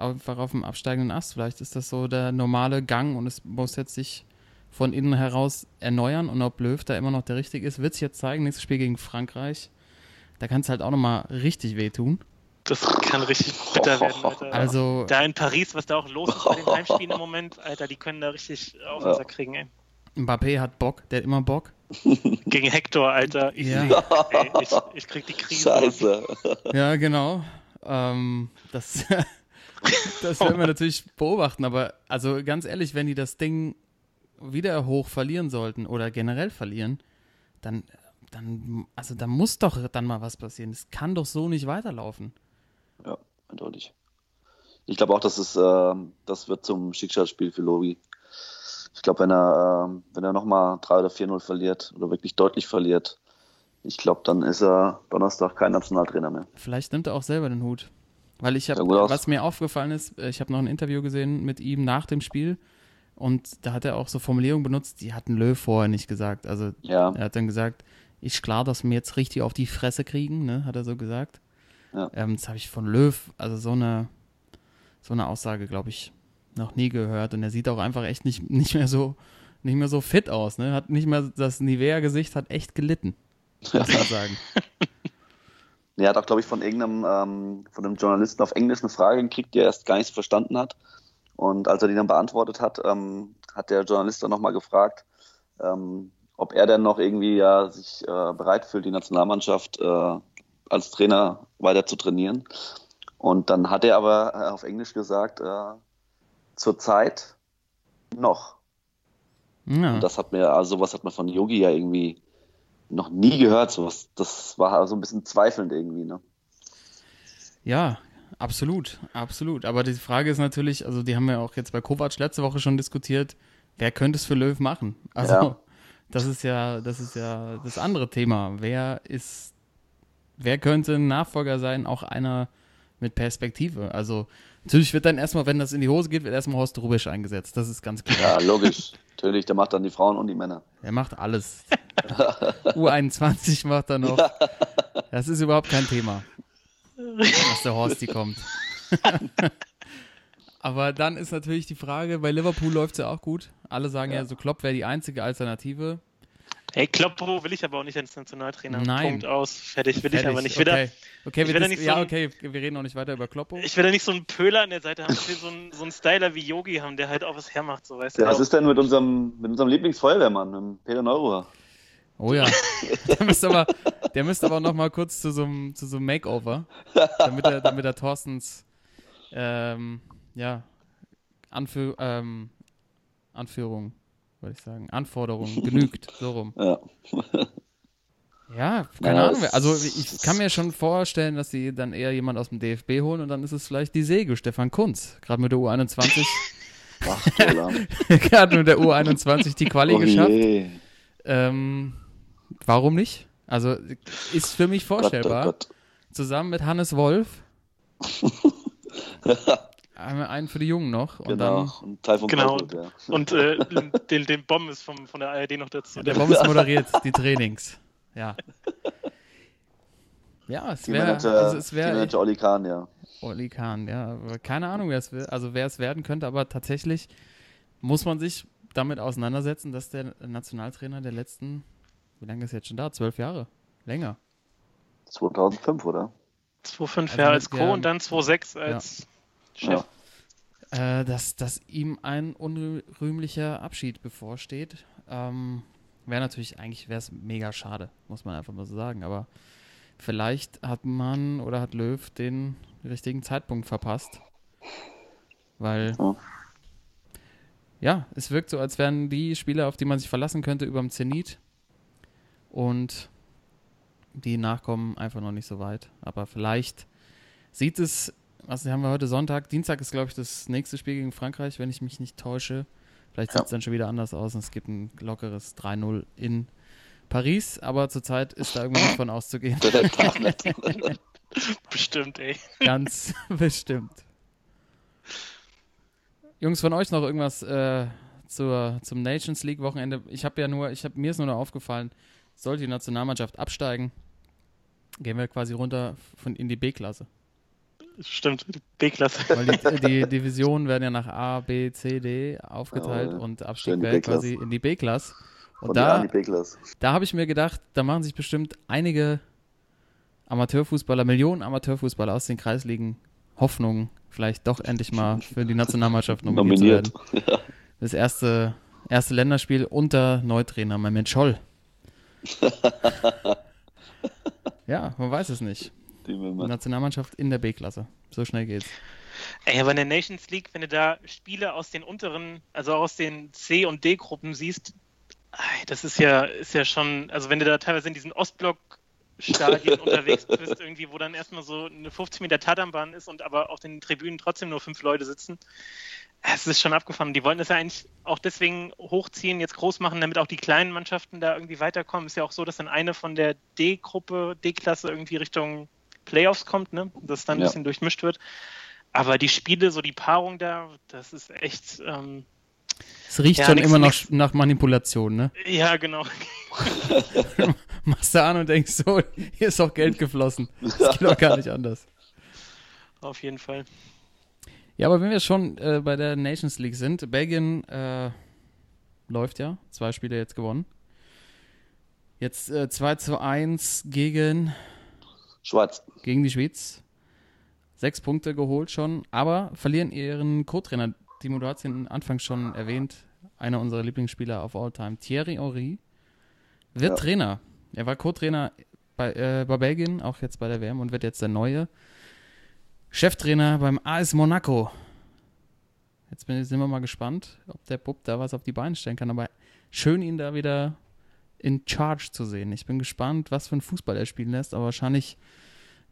einfach auf dem absteigenden Ast. Vielleicht ist das so der normale Gang und es muss jetzt sich von innen heraus erneuern und ob Löw da immer noch der richtige ist, wird es jetzt zeigen. Nächstes Spiel gegen Frankreich. Da kann es halt auch nochmal richtig wehtun. Das kann richtig bitter werden, Alter. Also, da in Paris, was da auch los ist bei den Heimspielen im Moment, Alter, die können da richtig auf den Sack kriegen, ey. Mbappé hat Bock, der hat immer Bock. Gegen Hector, Alter. Ich, Ja. ey, ich, ich krieg die Krise. Scheiße. Ja, genau. Ähm, das, das werden wir natürlich beobachten, aber also ganz ehrlich, wenn die das Ding wieder hoch verlieren sollten oder generell verlieren, dann, dann, also da muss doch dann mal was passieren. Es kann doch so nicht weiterlaufen. Ja, eindeutig. Ich glaube auch, dass es, äh, das wird zum Schicksalsspiel für Logi. Ich glaube, wenn er, äh, wenn er nochmal 3 oder 4-0 verliert oder wirklich deutlich verliert, ich glaube, dann ist er Donnerstag kein Nationaltrainer mehr. Vielleicht nimmt er auch selber den Hut. Weil ich habe, was mir aufgefallen ist, äh, ich habe noch ein Interview gesehen mit ihm nach dem Spiel und da hat er auch so Formulierungen benutzt, die hatten Löw vorher nicht gesagt. Also Ja, Er hat dann gesagt, ist klar, dass wir jetzt richtig auf die Fresse kriegen, ne? hat er so gesagt. Ja. Ähm, das habe ich von Löw, also so eine, so eine Aussage, glaube ich, noch nie gehört. Und er sieht auch einfach echt nicht, nicht mehr so nicht mehr so fit aus. Ne? Hat nicht mehr das Nivea-Gesicht hat echt gelitten, muss man sagen. Er hat auch, glaube ich, von irgendeinem, ähm, von einem Journalisten auf Englisch eine Frage gekriegt, die er erst gar nicht verstanden hat. Und als er die dann beantwortet hat, ähm, hat der Journalist dann nochmal gefragt, ähm, ob er denn noch irgendwie ja, sich äh, bereit fühlt, die Nationalmannschaft äh, als Trainer weiter zu trainieren. Und dann hat er aber äh, auf Englisch gesagt, äh, zur Zeit noch. Ja. Und das hat mir, also sowas hat man von Yogi ja irgendwie noch nie gehört. Sowas, das war so ein bisschen zweifelnd irgendwie, ne? Ja, absolut, absolut. Aber die Frage ist natürlich, also die haben wir auch jetzt bei Kovac letzte Woche schon diskutiert, wer könnte es für Löw machen? Also Ja. das ist ja, das ist ja das andere Thema. Wer ist, wer könnte ein Nachfolger sein, auch einer mit Perspektive? Also natürlich wird dann erstmal, wenn das in die Hose geht, wird erstmal Horst Rubisch eingesetzt. Das ist ganz klar. Ja, logisch. Natürlich, der macht dann die Frauen und die Männer. Er macht alles. U21 macht er noch. Das ist überhaupt kein Thema, dass der Horsti kommt. Aber dann ist natürlich die Frage, bei Liverpool läuft es ja auch gut. Alle sagen ja, so Klopp wäre die einzige Alternative. Hey, Kloppo will ich aber auch nicht als Nationaltrainer. Nein. Punkt aus. Fertig will ich Fertig. aber nicht. Ich okay, okay, ich wir da dis- nicht so ja, ein- okay, wir reden auch nicht weiter über Kloppo. da, ich will da nicht so einen Pöler an der Seite haben. Ich will so einen, so einen Styler wie Yogi haben, der halt auch was hermacht, so weißt Ja, du. was ist denn mit unserem, mit unserem Lieblingsfeuerwehrmann, mit dem Peter Neuruhr? Oh ja. Der müsste aber, der müsste aber noch mal kurz zu so einem, zu so einem Makeover, damit er, damit er Thorstens ähm, ja, Anführ, ähm, Anführung, würde ich sagen, Anforderung genügt, so rum. Ja. Ja, keine Ja, Ahnung. Also ich kann mir schon vorstellen, dass sie dann eher jemand aus dem DFB holen und dann ist es vielleicht die Säge, Stefan Kunz. Gerade mit der U21, Ach, Roland. gerade mit der U21 die Quali oh geschafft. Ähm, warum nicht? Also ist für mich Gott, oh vorstellbar. Gott. Zusammen mit Hannes Wolf. Einen für die Jungen noch. Und Genau. Und Teil vom Genau. Kaltblut, ja. Und äh, den, den Bomb ist vom, von der ARD noch dazu. dann der Bommes moderiert die Trainings. Ja. Ja, es wäre also es wäre Teammanager Oli Kahn, ja. Oli Kahn, ja. Keine Ahnung, wer es will, also wer es werden könnte, aber tatsächlich muss man sich damit auseinandersetzen, dass der Nationaltrainer der letzten, wie lange ist er jetzt schon da? Zwölf Jahre? Länger. 2005, oder? 2,5 Also Jahre als Co. der- und dann 2,6 als Chef. Ja. äh, dass, dass ihm ein unrühmlicher Abschied bevorsteht. Ähm, wäre natürlich, eigentlich wäre es mega schade, muss man einfach mal so sagen. Aber vielleicht hat man oder hat Löw den richtigen Zeitpunkt verpasst. Weil, Ja. ja, es wirkt so, als wären die Spieler, auf die man sich verlassen könnte, überm Zenit. Und die Nachkommen einfach noch nicht so weit. Aber vielleicht sieht es, was haben wir heute Sonntag? Dienstag ist, glaube ich, das nächste Spiel gegen Frankreich, wenn ich mich nicht täusche. Vielleicht Ja. sieht es dann schon wieder anders aus und es gibt ein lockeres 3-0 in Paris, aber zurzeit ist da irgendwie nicht von auszugehen. Bestimmt, ey. Ganz bestimmt. Jungs, von euch noch irgendwas äh, zur, zum Nations League Wochenende? Ich habe ja nur, ich habe mir ist nur noch aufgefallen, sollte die Nationalmannschaft absteigen, gehen wir quasi runter von in die B-Klasse. Stimmt, B-Klasse. Weil die, die Divisionen werden ja nach A, B, C, D aufgeteilt Jawohl. und Abstieg wäre quasi in die B-Klasse. Und Von da da, habe ich mir gedacht, da machen sich bestimmt einige Amateurfußballer, Millionen Amateurfußballer aus den Kreisligen Hoffnung, vielleicht doch endlich mal für die Nationalmannschaft nominiert, zu Nominiert. werden. Das erste, erste Länderspiel unter Neutrainer Mehmet Scholl. ja, man weiß es nicht. Die. Nationalmannschaft in der B-Klasse. So schnell geht's. Ey, aber in der Nations League, wenn du da Spiele aus den unteren, also aus den C- und D-Gruppen siehst, das ist ja, ist ja schon, also wenn du da teilweise in diesen Ostblock-Stadien unterwegs bist, irgendwie, wo dann erstmal so eine 50 Meter Tatanbahn ist und aber auf den Tribünen trotzdem nur fünf Leute sitzen, es ist schon abgefahren. Die wollten das ja eigentlich auch deswegen hochziehen, jetzt groß machen, damit auch die kleinen Mannschaften da irgendwie weiterkommen. Ist ja auch so, dass dann eine von der D-Gruppe, D-Klasse irgendwie Richtung Playoffs kommt, ne? Dass dann ein Ja. bisschen durchmischt wird. Aber die Spiele, so die Paarung da, das ist echt, ähm, Es riecht Ja, schon nix- immer noch nix- nach Manipulation, ne? ja, genau. Machst du an und denkst so, hier ist doch Geld geflossen. Das geht doch gar nicht anders. Auf jeden Fall. Ja, aber wenn wir schon äh, bei der Nations League sind, Belgien äh, läuft ja, zwei Spiele jetzt gewonnen. Jetzt äh, 2 zu 1 gegen, Schwarz. gegen die Schweiz. Sechs Punkte geholt schon, aber verlieren ihren Co-Trainer. Timo, du hast ihn anfangs schon erwähnt, einer unserer Lieblingsspieler auf All-Time, Thierry Henry, wird Ja. Trainer. Er war Co-Trainer bei, äh, bei Belgien, auch jetzt bei der WM und wird jetzt der neue Cheftrainer beim AS Monaco. Jetzt bin, sind wir mal gespannt, ob der Bub da was auf die Beine stellen kann. Aber schön, ihn da wieder in Charge zu sehen. Ich bin gespannt, was für einen Fußball er spielen lässt. Aber wahrscheinlich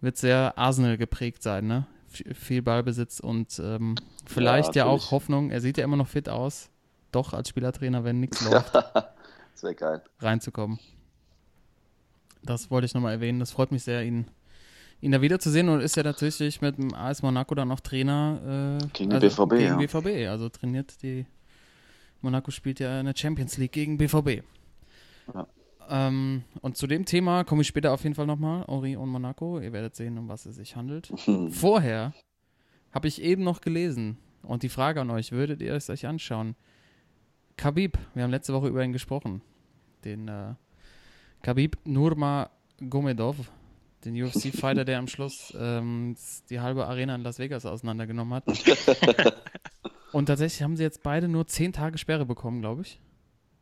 wird sehr Arsenal geprägt sein, ne? Viel Ballbesitz und ähm, vielleicht ja, auch natürlich. Hoffnung. Er sieht ja immer noch fit aus. Doch als Spielertrainer, wenn nichts läuft, Das wäre geil. reinzukommen. Das wollte ich nochmal erwähnen. Das freut mich sehr, ihn, ihn da wiederzusehen und ist ja tatsächlich mit dem AS Monaco dann auch Trainer äh, Gegen also BVB, Gegen ja. BVB. Also trainiert die Monaco spielt ja in der Champions League gegen BVB. Ja. Ähm, und zu dem Thema komme ich später auf jeden Fall nochmal. Ori und Monaco. Ihr werdet sehen, um was es sich handelt. Vorher habe ich eben noch gelesen und die Frage an euch, würdet ihr es euch anschauen? Khabib, wir haben letzte Woche über ihn gesprochen. Den äh, Khabib Nurmagomedov, den UFC-Fighter, der am Schluss ähm, die halbe Arena in Las Vegas auseinandergenommen hat. und tatsächlich haben sie jetzt beide nur 10 Tage Sperre bekommen, glaube ich.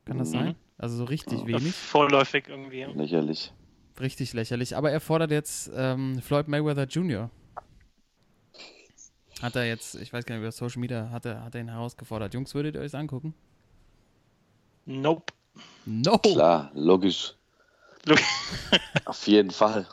Kann das Mhm. sein? Also so richtig wenig. Vorläufig irgendwie. Lächerlich. Richtig lächerlich. Aber er fordert jetzt ähm, Floyd Mayweather Jr. Hat er jetzt, ich weiß gar nicht, über Social Media, hat er, hat er ihn herausgefordert. Jungs, würdet ihr euch das angucken? Nope. No! Klar, logisch. Auf jeden Fall.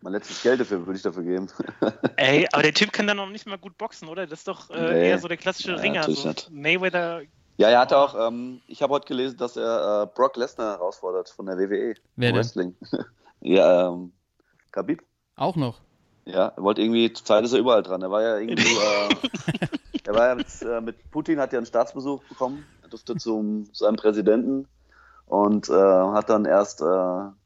Mein letztes Geld dafür würde ich dafür geben. Ey, aber der Typ kann dann noch nicht mal gut boxen, oder? Das ist doch äh, Nee. eher so der klassische Ja, Ringer. So. Mayweather, Ja, er hatte auch, ähm, ich habe heute gelesen, dass er äh, Brock Lesnar herausfordert von der WWE. Wer denn? Wrestling. ja, ähm, Khabib. Auch noch. Ja, er wollte irgendwie, zur Zeit ist er überall dran. Er war ja irgendwie, äh, er war ja mit, äh, mit Putin, hat ja einen Staatsbesuch bekommen. Er durfte zum seinem Präsidenten und äh, hat dann erst äh,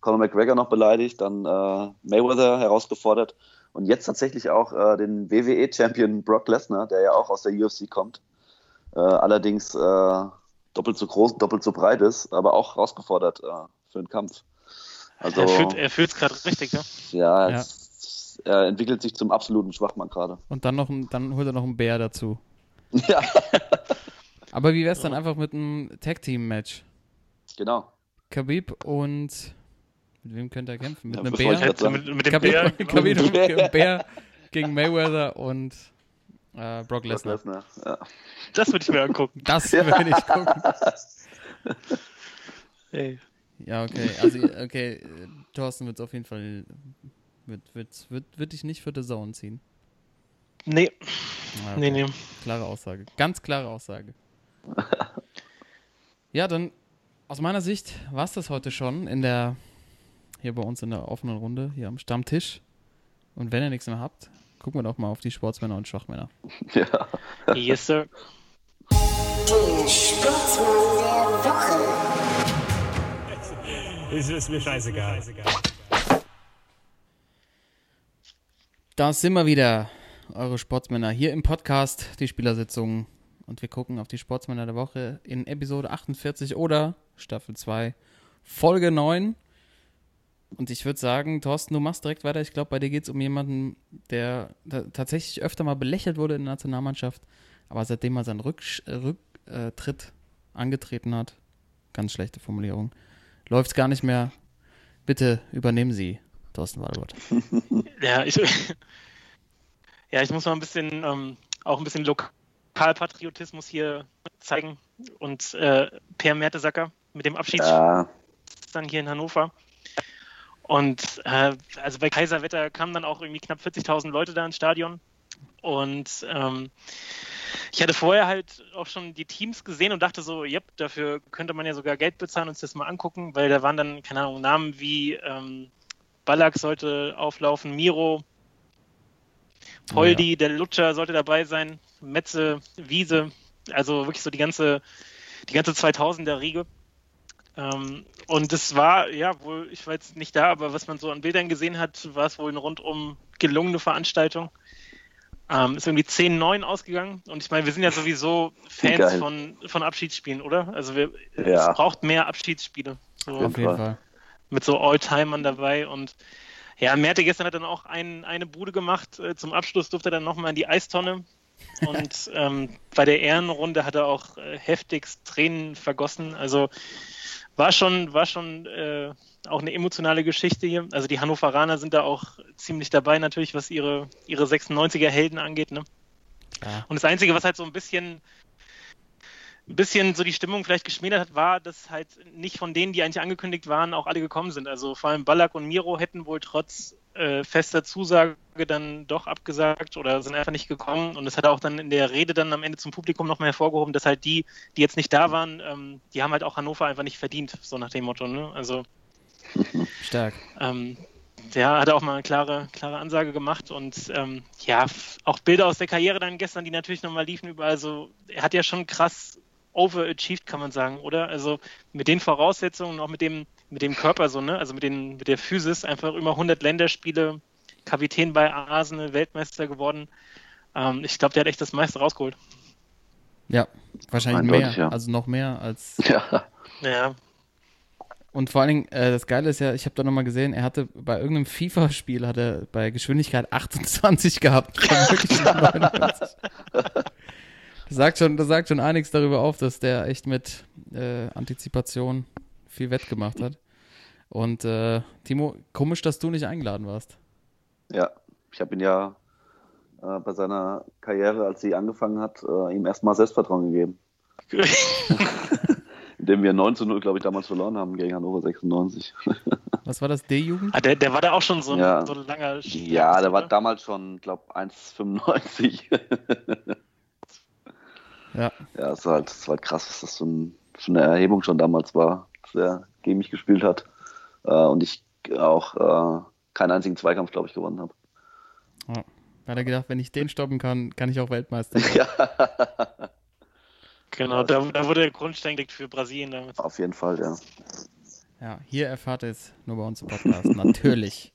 Conor McGregor noch beleidigt, dann äh, Mayweather herausgefordert und jetzt tatsächlich auch äh, den WWE-Champion Brock Lesnar, der ja auch aus der UFC kommt. Äh, allerdings äh, doppelt so groß, doppelt so breit ist, aber auch herausgefordert äh, für den Kampf. Also, er fühlt fühlt's gerade richtig, ne? ja, Ja. es- er entwickelt sich zum absoluten Schwachmann gerade. Und dann noch ein, dann holt er noch einen Bär dazu. Ja, Aber wie wär's dann einfach mit einem Tag-Team-Match? Genau. Khabib und mit wem könnte er kämpfen? Mit Ja, einem Bär? mit, mit dem Khabib, Bär. Khabib und einem Bär gegen Mayweather und äh, Brock Brock Lesnar. Lesnar. Ja. Das würde ich mir angucken. Das würde ich gucken. Ey. Ja, okay. Also, okay, Thorsten wird auf jeden Fall. Wird, wird, wird, wird dich nicht für The Zone ziehen. Nee, Ah, nee, okay. nee. Klare Aussage. Ganz klare Aussage. ja, dann aus meiner Sicht war es das heute schon in der, hier bei uns in der offenen Runde, hier am Stammtisch. Und wenn ihr nichts mehr habt, gucken wir doch mal auf die Sportsmänner und Schwachmänner. Ja. Yes, sir. Der Sportsmann der Woche. Es ist mir scheißegal. Da sind wir wieder, eure Sportsmänner, hier im Podcast, die Spielersitzung. Und wir gucken auf die Sportsmänner der Woche in Episode 48 oder Staffel 2, Folge 9. Und ich würde sagen, Thorsten, du machst direkt weiter. Ich glaube, bei dir geht es um jemanden, der ta- tatsächlich öfter mal belächelt wurde in der Nationalmannschaft, aber seitdem er seinen Rücktritt Rück, äh, angetreten hat, ganz schlechte Formulierung, läuft es gar nicht mehr. Bitte übernehmen Sie, Thorsten Walbert. Ja, ich, ja, ich muss mal ein bisschen, ähm, auch ein bisschen Lokalpatriotismus hier zeigen. Und äh, Per Mertesacker mit dem Abschied ja. dann hier in Hannover. Und äh, also bei Kaiserwetter kamen dann auch irgendwie knapp 40.000 Leute da ins Stadion. Und ähm, ich hatte vorher halt auch schon die Teams gesehen und dachte so, yep, dafür könnte man ja sogar Geld bezahlen und uns das mal angucken, weil da waren dann, keine Ahnung, Namen wie ähm, Ballack sollte auflaufen, Miro, Poldi, der Lutscher sollte dabei sein, Metze, Wiese, also wirklich so die ganze, die ganze 2000er Riege. Ähm, und das war, ja, wohl, ich war jetzt nicht da, aber was man so an Bildern gesehen hat, war es wohl eine rundum gelungene Veranstaltung. Ähm, ist irgendwie 10-9 ausgegangen. Und ich meine, wir sind ja sowieso Fans Geil. von, von Abschiedsspielen, oder? Also wir, Ja. es braucht mehr Abschiedsspiele. So, Auf jeden. Fall. mit so Alltimern dabei. Und ja, Merte gestern hat dann auch ein, eine Bude gemacht. Äh, Zum Abschluss durfte er dann nochmal in die Eistonne. Und ähm, bei der Ehrenrunde hat er auch äh, heftigst Tränen vergossen. Also war schon, war schon äh, auch eine emotionale Geschichte hier. Also die Hannoveraner sind da auch ziemlich dabei natürlich, was ihre, ihre 96er Helden angeht. Ne? Ja. Und das Einzige, was halt so ein bisschen, ein bisschen so die Stimmung vielleicht geschmälert hat, war, dass halt nicht von denen, die eigentlich angekündigt waren, auch alle gekommen sind. Also vor allem Ballack und Miro hätten wohl trotz äh, fester Zusage dann doch abgesagt oder sind einfach nicht gekommen. Und das hat er auch dann in der Rede dann am Ende zum Publikum nochmal hervorgehoben, dass halt die, die jetzt nicht da waren, ähm, die haben halt auch Hannover einfach nicht verdient, so nach dem Motto. Ne? Also Stark. ähm, der hat auch mal eine klare, klare Ansage gemacht und ähm, ja, auch Bilder aus der Karriere dann gestern, die natürlich nochmal liefen überall. Also er hat ja schon krass overachieved, kann man sagen, oder? Also mit den Voraussetzungen, auch mit dem, mit dem Körper so, ne? Also mit, den, mit der Physis, einfach über 100 Länderspiele, Kapitän bei Arsenal, Weltmeister geworden. Ähm, ich glaube, der hat echt das meiste rausgeholt. Ja, wahrscheinlich Eindeutig, mehr. ja. Also noch mehr als. ja. Ja, Und vor allen Dingen, äh, das Geile ist ja, ich habe da nochmal gesehen, er hatte bei irgendeinem FIFA-Spiel hat er bei Geschwindigkeit 28 gehabt. Von wirklich 99. Das sagt schon, das sagt schon einiges darüber auf, dass der echt mit äh, Antizipation viel wettgemacht hat. Und äh, Timo, komisch, dass du nicht eingeladen warst. Ja, ich habe ihn ja äh, bei seiner Karriere, als sie angefangen hat, äh, ihm erstmal Selbstvertrauen gegeben. Indem wir 9 zu 0, glaube ich, damals verloren haben gegen Hannover 96. Was war das, D-Jugend? ah, der, der war da auch schon so ein, Ja. so ein langer ja, der war oder? damals schon, glaube 1,95. Ja, ja, das war, halt, das war halt krass, was das für, ein, für eine Erhebung schon damals war, dass er gegen mich gespielt hat. Äh, und ich auch äh, keinen einzigen Zweikampf, glaube ich, gewonnen habe. ja. Da hat er gedacht, wenn ich den stoppen kann, kann ich auch Weltmeister werden. ja, Genau, da, da wurde der Grundstein gelegt für Brasilien damals. auf jeden Fall, ja. Ja, hier erfahrt ihr es nur bei uns im Podcast. Natürlich.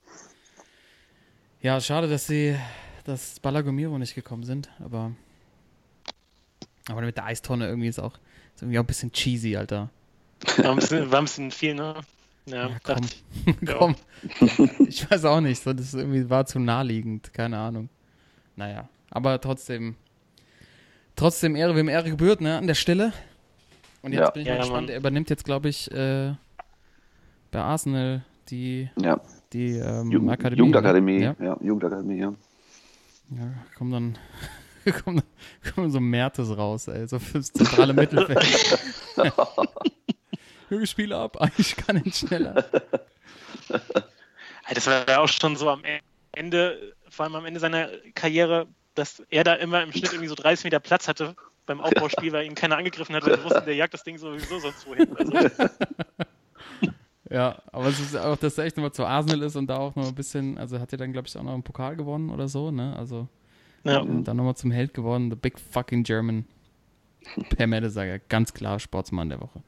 Ja, schade, dass sie, dass Balagomiro nicht gekommen sind, aber. Aber mit der Eistonne irgendwie ist auch, ist irgendwie auch ein bisschen cheesy, Alter. War ein bisschen, war ein bisschen viel, ne? Ja, Ja, komm. ich. Ja. komm. Ich weiß auch nicht, so, das irgendwie war zu naheliegend, keine Ahnung. Naja, aber trotzdem, trotzdem Ehre, wem Ehre gebührt, ne, an der Stelle. Und jetzt Ja. bin ich Ja, mal gespannt, Mann. er übernimmt jetzt, glaube ich, äh, bei Arsenal die, ja. die ähm, Jugend, Akademie. Jugendakademie, Ne? ja. Ja, Jugendakademie, ja. ja, kommt dann, kommt, kommt so Mertes raus, ey, so fürs zentrale Mittelfeld. Junge, Spieler ab, ich kann ihn schneller. Das war ja auch schon so am Ende, vor allem am Ende seiner Karriere, dass er da immer im Schnitt irgendwie so 30 Meter Platz hatte. beim Aufbauspiel, weil ihn keiner angegriffen hat, weil wir wussten, der jagt das Ding sowieso sonst wohin. Also, Ja, aber es ist auch, dass er echt nochmal zu Arsenal ist und da auch noch ein bisschen, also hat er dann, glaube ich, auch noch einen Pokal gewonnen oder so, ne? Also ja. und dann nochmal zum Held geworden, the big fucking German. Per Mertesager, ganz klar Sportsmann der Woche.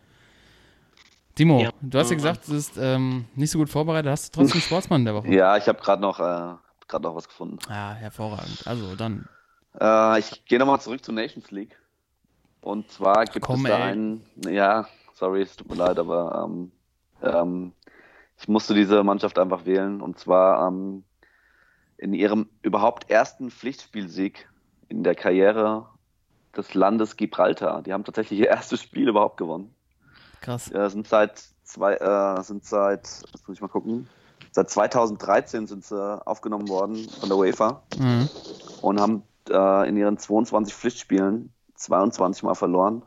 Timo, Ja. du hast ja gesagt, du bist ähm, nicht so gut vorbereitet, hast du trotzdem Sportsmann der Woche? Ja, ich habe gerade noch, äh, grad noch was gefunden. Ja, hervorragend. Also dann, Äh, ich gehe nochmal zurück zur Nations League. Und zwar gibt Komm, es da ey. einen, ja, sorry, es tut mir leid, aber ähm, ähm, ich musste diese Mannschaft einfach wählen. Und zwar ähm, in ihrem überhaupt ersten Pflichtspielsieg in der Karriere des Landes Gibraltar. Die haben tatsächlich ihr erstes Spiel überhaupt gewonnen. krass. Ja, sind seit zwei, äh, sind seit, jetzt muss ich mal gucken, seit 2013 sind sie aufgenommen worden von der UEFA Mhm. und haben äh, in ihren 22 Pflichtspielen 22 Mal verloren.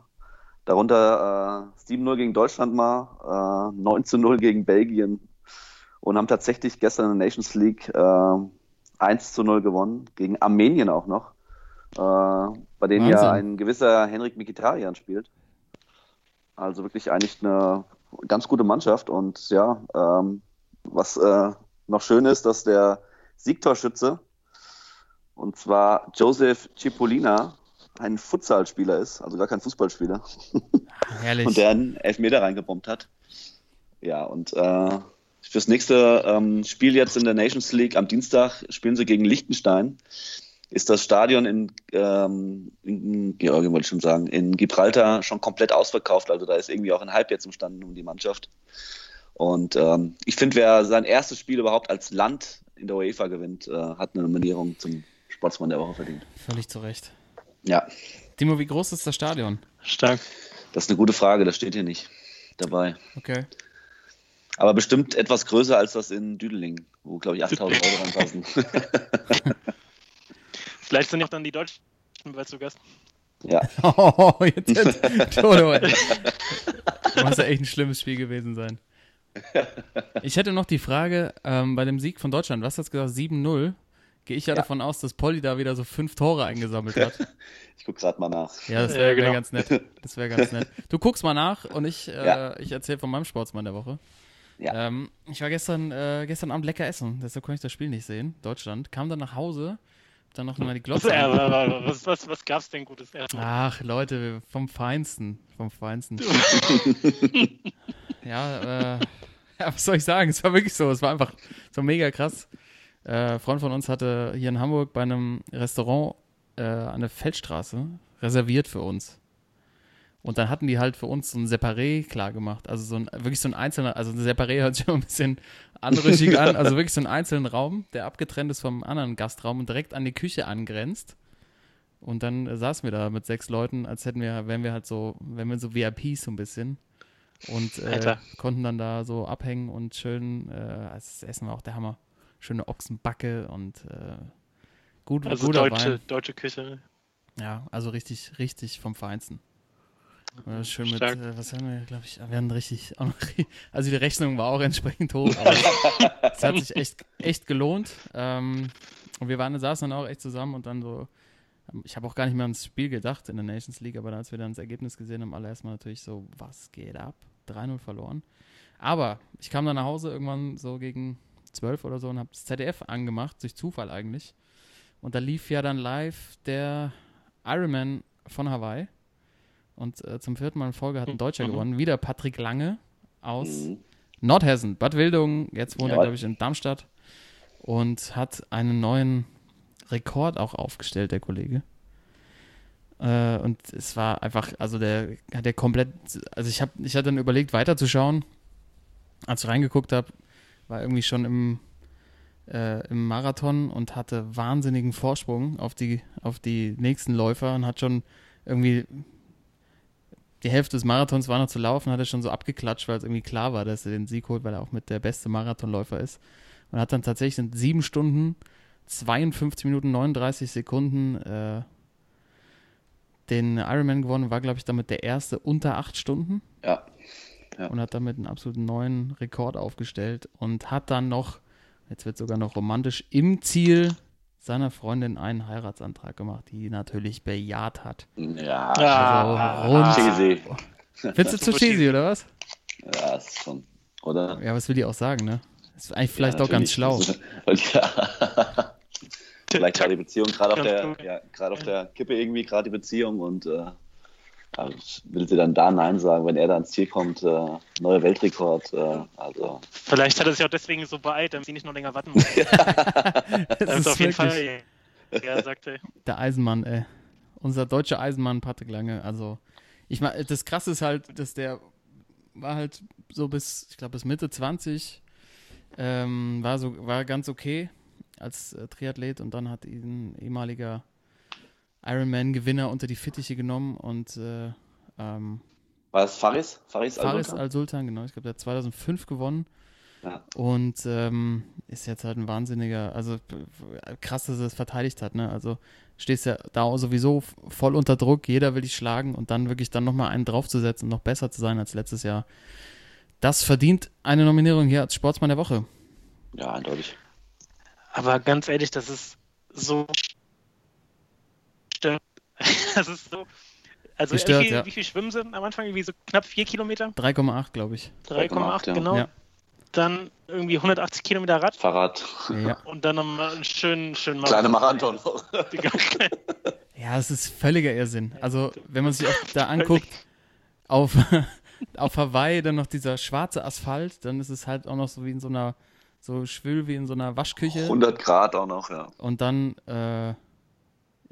Darunter äh, 7-0 gegen Deutschland mal, äh, 9-0 gegen Belgien und haben tatsächlich gestern in der Nations League äh, 1-0 gewonnen, gegen Armenien auch noch, äh, bei denen ja Wahnsinn. ein gewisser Henrik Mkhitaryan spielt. Also wirklich eigentlich eine ganz gute Mannschaft und ja, ähm, was äh, noch schön ist, dass der Siegtorschütze und zwar Joseph Cipollina ein Futsalspieler ist, also gar kein Fußballspieler. Herrlich. Und der einen Elfmeter reingebombt hat. Ja, und äh, fürs nächste ähm, Spiel jetzt in der Nations League am Dienstag spielen sie gegen Liechtenstein. Ist das Stadion in, ähm, in Georgien, wollte ich schon sagen, in Gibraltar schon komplett ausverkauft. Also da ist irgendwie auch ein Hype jetzt entstanden um die Mannschaft. Und ähm, ich finde, wer sein erstes Spiel überhaupt als Land in der UEFA gewinnt, äh, hat eine Nominierung zum Sportsmann der Woche verdient. Völlig zu Recht. Ja, Timo, wie groß ist das Stadion? Stark. das ist eine gute Frage, das steht hier nicht dabei. Okay. Aber bestimmt etwas größer als das in Düdeling, wo, glaube ich, 8000 Euro reinpassen. Vielleicht sind ja auch dann die Deutschen bald zu Gast. ja, Oh, jetzt, jetzt. Toto, ey. Muss ja echt ein schlimmes Spiel gewesen sein. Ich hätte noch die Frage, ähm, bei dem Sieg von Deutschland, was hast du gesagt, 7-0? Gehe ich ja, Ja. davon aus, dass Polly da wieder so fünf Tore eingesammelt hat. ich gucke gerade mal nach. Ja, das Ja, wäre genau. wär ganz nett. Das wäre ganz nett. Du guckst mal nach und ich, äh, Ja. ich erzähle von meinem Sportsmann der Woche. Ja. Ähm, ich war gestern, äh, gestern Abend lecker essen, deshalb konnte ich das Spiel nicht sehen. Deutschland. Kam dann nach Hause, dann noch mal die Glotze. Was, was, was gab's denn Gutes erstmal? Ach, Leute, vom Feinsten. Vom Feinsten. ja, äh, ja, was soll ich sagen? Es war wirklich so. Es war einfach so mega krass. Äh, ein Freund von uns hatte hier in Hamburg bei einem Restaurant äh, an der Feldstraße reserviert für uns. Und dann hatten die halt für uns so ein Separé klar gemacht. Also so ein, wirklich so ein einzelner, also ein Separé hört sich immer ein bisschen anrüchig an. Also wirklich so einen einzelnen Raum, der abgetrennt ist vom anderen Gastraum und direkt an die Küche angrenzt. Und dann äh, saßen wir da mit sechs Leuten, als hätten wir, wären wir halt so, wären wir so VIPs so ein bisschen. Und äh, konnten dann da so abhängen und schön, äh, das Essen war auch der Hammer. Schöne Ochsenbacke und äh, gut, Also guter deutsche, Wein. deutsche Küche. Ja, also richtig, richtig vom Feinsten. Schön mit, äh, was haben wir, glaube ich, wir hatten richtig, also die Rechnung war auch entsprechend hoch, aber es, hat sich echt, echt gelohnt. Ähm, und wir waren, saßen dann auch echt zusammen und dann so, ich habe auch gar nicht mehr ans Spiel gedacht in der Nations League, aber als wir dann das Ergebnis gesehen haben, alle erstmal natürlich so, was geht ab? 3-0 verloren. Aber ich kam dann nach Hause irgendwann so gegen 12 oder so und habe das ZDF angemacht, durch Zufall eigentlich. Und da lief ja dann live der Ironman von Hawaii. Und äh, zum vierten Mal in Folge hat ein Deutscher Mhm. gewonnen. Wieder Patrick Lange aus Mhm. Nordhessen, Bad Wildungen. Jetzt wohnt er, Jawohl. glaube ich, in Darmstadt. Und hat einen neuen Rekord auch aufgestellt, der Kollege. Äh, und es war einfach, also der hat der komplett, also ich habe, ich hatte dann überlegt, weiterzuschauen. Als ich reingeguckt habe, war irgendwie schon im, äh, im Marathon und hatte wahnsinnigen Vorsprung auf die, auf die nächsten Läufer und hat schon irgendwie die Hälfte des Marathons war noch zu laufen, hat er schon so abgeklatscht, weil es irgendwie klar war, dass er den Sieg holt, weil er auch mit der beste Marathonläufer ist. Und hat dann tatsächlich in sieben Stunden, 52 Minuten, 39 Sekunden äh, den Ironman gewonnen, war, glaube ich, damit der erste unter acht Stunden Ja. Ja. und hat damit einen absoluten neuen Rekord aufgestellt und hat dann noch, jetzt wird sogar noch romantisch, im Ziel seiner Freundin einen Heiratsantrag gemacht, die natürlich bejaht hat. Ja, Ah, Also rund. cheesy. Findest du zu cheesy, cheesy. oder was? Ja, ist schon, oder? Ja, was will die auch sagen, ne? Ist eigentlich vielleicht ja, auch ganz schlau. Ja. Vielleicht gerade die Beziehung gerade auf der, ja, gerade auf der Kippe irgendwie, gerade die Beziehung und äh, will sie dann da Nein sagen, wenn er da ans Ziel kommt, äh, neuer Weltrekord, äh, also Vielleicht hat er sich auch deswegen so beeilt, damit sie nicht noch länger warten muss. Das Das ist auf jeden wirklich Fall. Ja, sagte. der Eisenmann, ey. Unser deutscher Eisenmann Patrick Lange. Also, ich meine, das Krasse ist halt, dass der war halt so bis, ich glaube, bis Mitte 20, ähm, war so, war ganz okay als äh, Triathlet und dann hat ihn ein ehemaliger Ironman-Gewinner unter die Fittiche genommen und äh, ähm, war es Faris? Faris, Faris Al-Sultan? Al-Sultan, genau, ich glaube, der hat 2005 gewonnen Ja. und ähm, ist jetzt halt ein wahnsinniger, also krass, dass er es verteidigt hat, ne? Also stehst ja da sowieso voll unter Druck, jeder will dich schlagen und dann wirklich dann nochmal einen draufzusetzen und noch besser zu sein als letztes Jahr. Das verdient eine Nominierung hier als Sportsmann der Woche. Ja, eindeutig. Aber ganz ehrlich, das ist so. Stört. Das ist so. Also, Gestört, wie, viel, ja. wie viel schwimmen sie am Anfang? Irgendwie so knapp 4 Kilometer? 3,8, glaube ich. 3,8, ja. genau. Ja. Dann irgendwie 180 Kilometer Rad Fahrrad, Ja. und dann nochmal einen schönen, schönen kleine Marathon. Ja, es ist völliger Irrsinn. Also, wenn man sich auch da anguckt, auf, auf Hawaii dann noch dieser schwarze Asphalt, dann ist es halt auch noch so wie in so einer, so schwül wie in so einer Waschküche. 100 Grad auch noch, ja. Und dann äh,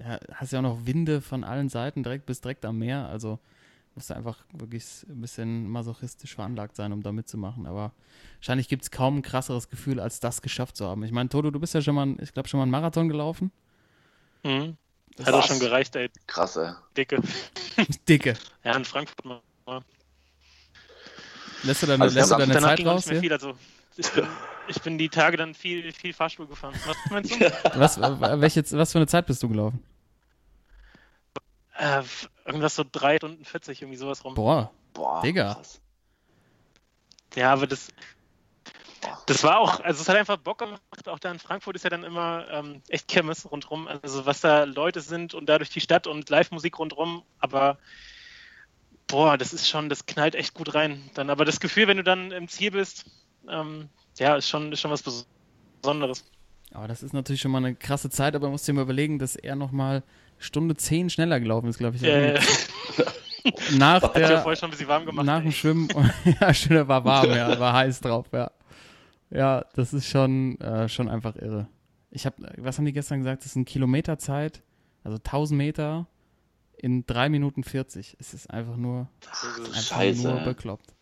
ja, hast du ja auch noch Winde von allen Seiten, direkt bis direkt am Meer. Also musst du einfach wirklich ein bisschen masochistisch veranlagt sein, um da mitzumachen. Aber wahrscheinlich gibt es kaum ein krasseres Gefühl, als das geschafft zu haben. Ich meine, Toto, du bist ja schon mal, ich glaube, schon mal einen Marathon gelaufen. Mhm. Hat auch schon gereicht, ey. Krass, ey. Dicke. Dicke. Ja, in Frankfurt mal. Lässt du deine, Also lässt du deine Zeit raus? nicht mehr viel. Also, ich bin, ich bin die Tage dann viel, viel Fahrstuhl gefahren. Was meinst du? Was, welche, was für eine Zeit bist du gelaufen? Äh, irgendwas so 3 Stunden 40, irgendwie sowas rum. Boah, Boah, Digga. krass. Ja, aber das, das war auch, also es hat einfach Bock gemacht. Auch da in Frankfurt ist ja dann immer ähm, echt Kirmes rundrum. Also was da Leute sind und da durch die Stadt und Live-Musik rundrum. Aber boah, das ist schon, das knallt echt gut rein. Dann aber das Gefühl, wenn du dann im Ziel bist, ähm, ja, ist schon, ist schon was Besonderes. aber das ist natürlich schon mal eine krasse Zeit, aber man muss dir mal überlegen, dass er nochmal Stunde 10 schneller gelaufen ist, glaube ich. Äh, Nach hat ja der, vorher schon ein bisschen warm gemacht. nach ey. dem Schwimmen, ja, schön, war warm, ja, war heiß drauf, ja. Ja, das ist schon, äh, schon einfach irre. Ich habe, was haben die gestern gesagt? Das ist eine Kilometerzeit, also 1000 Meter in 3 Minuten 40. Es ist einfach nur, einfach Scheiße. nur bekloppt.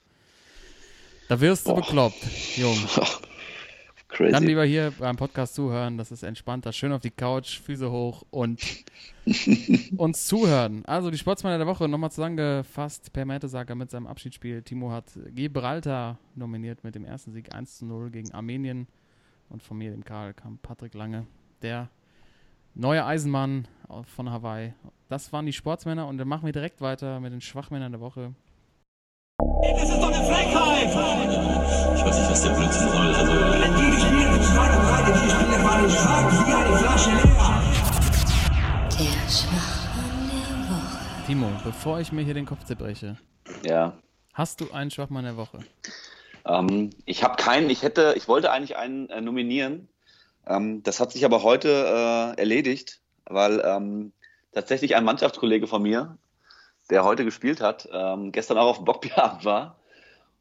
Da wirst du Boah. bekloppt, Junge. Crazy. Dann lieber hier beim Podcast zuhören, das ist entspannter, schön auf die Couch, Füße hoch und uns zuhören. Also die Sportsmänner der Woche nochmal zusammengefasst, Per Mertesacker mit seinem Abschiedsspiel. Timo hat Gibraltar nominiert mit dem ersten Sieg 1 zu 0 gegen Armenien und von mir, dem Karl, kam Patrick Lange, der neue Eisenmann von Hawaii. Das waren die Sportsmänner und dann machen wir direkt weiter mit den Schwachmännern der Woche. Das ist doch eine Frechheit! Ich weiß nicht, was der Blödsinn soll. Also, Die Spieler sind stark und breit, die Spieler waren stark wie eine Flasche leer. Der Schwachmann der Woche. Timo, bevor ich mir hier den Kopf zerbreche, ja. hast du einen Schwachmann der Woche? Ähm, ich habe keinen, ich hätte, ich wollte eigentlich einen äh, nominieren. Ähm, das hat sich aber heute äh, erledigt, weil ähm, tatsächlich ein Mannschaftskollege von mir, der heute gespielt hat, ähm, gestern auch auf dem Bockbierabend war.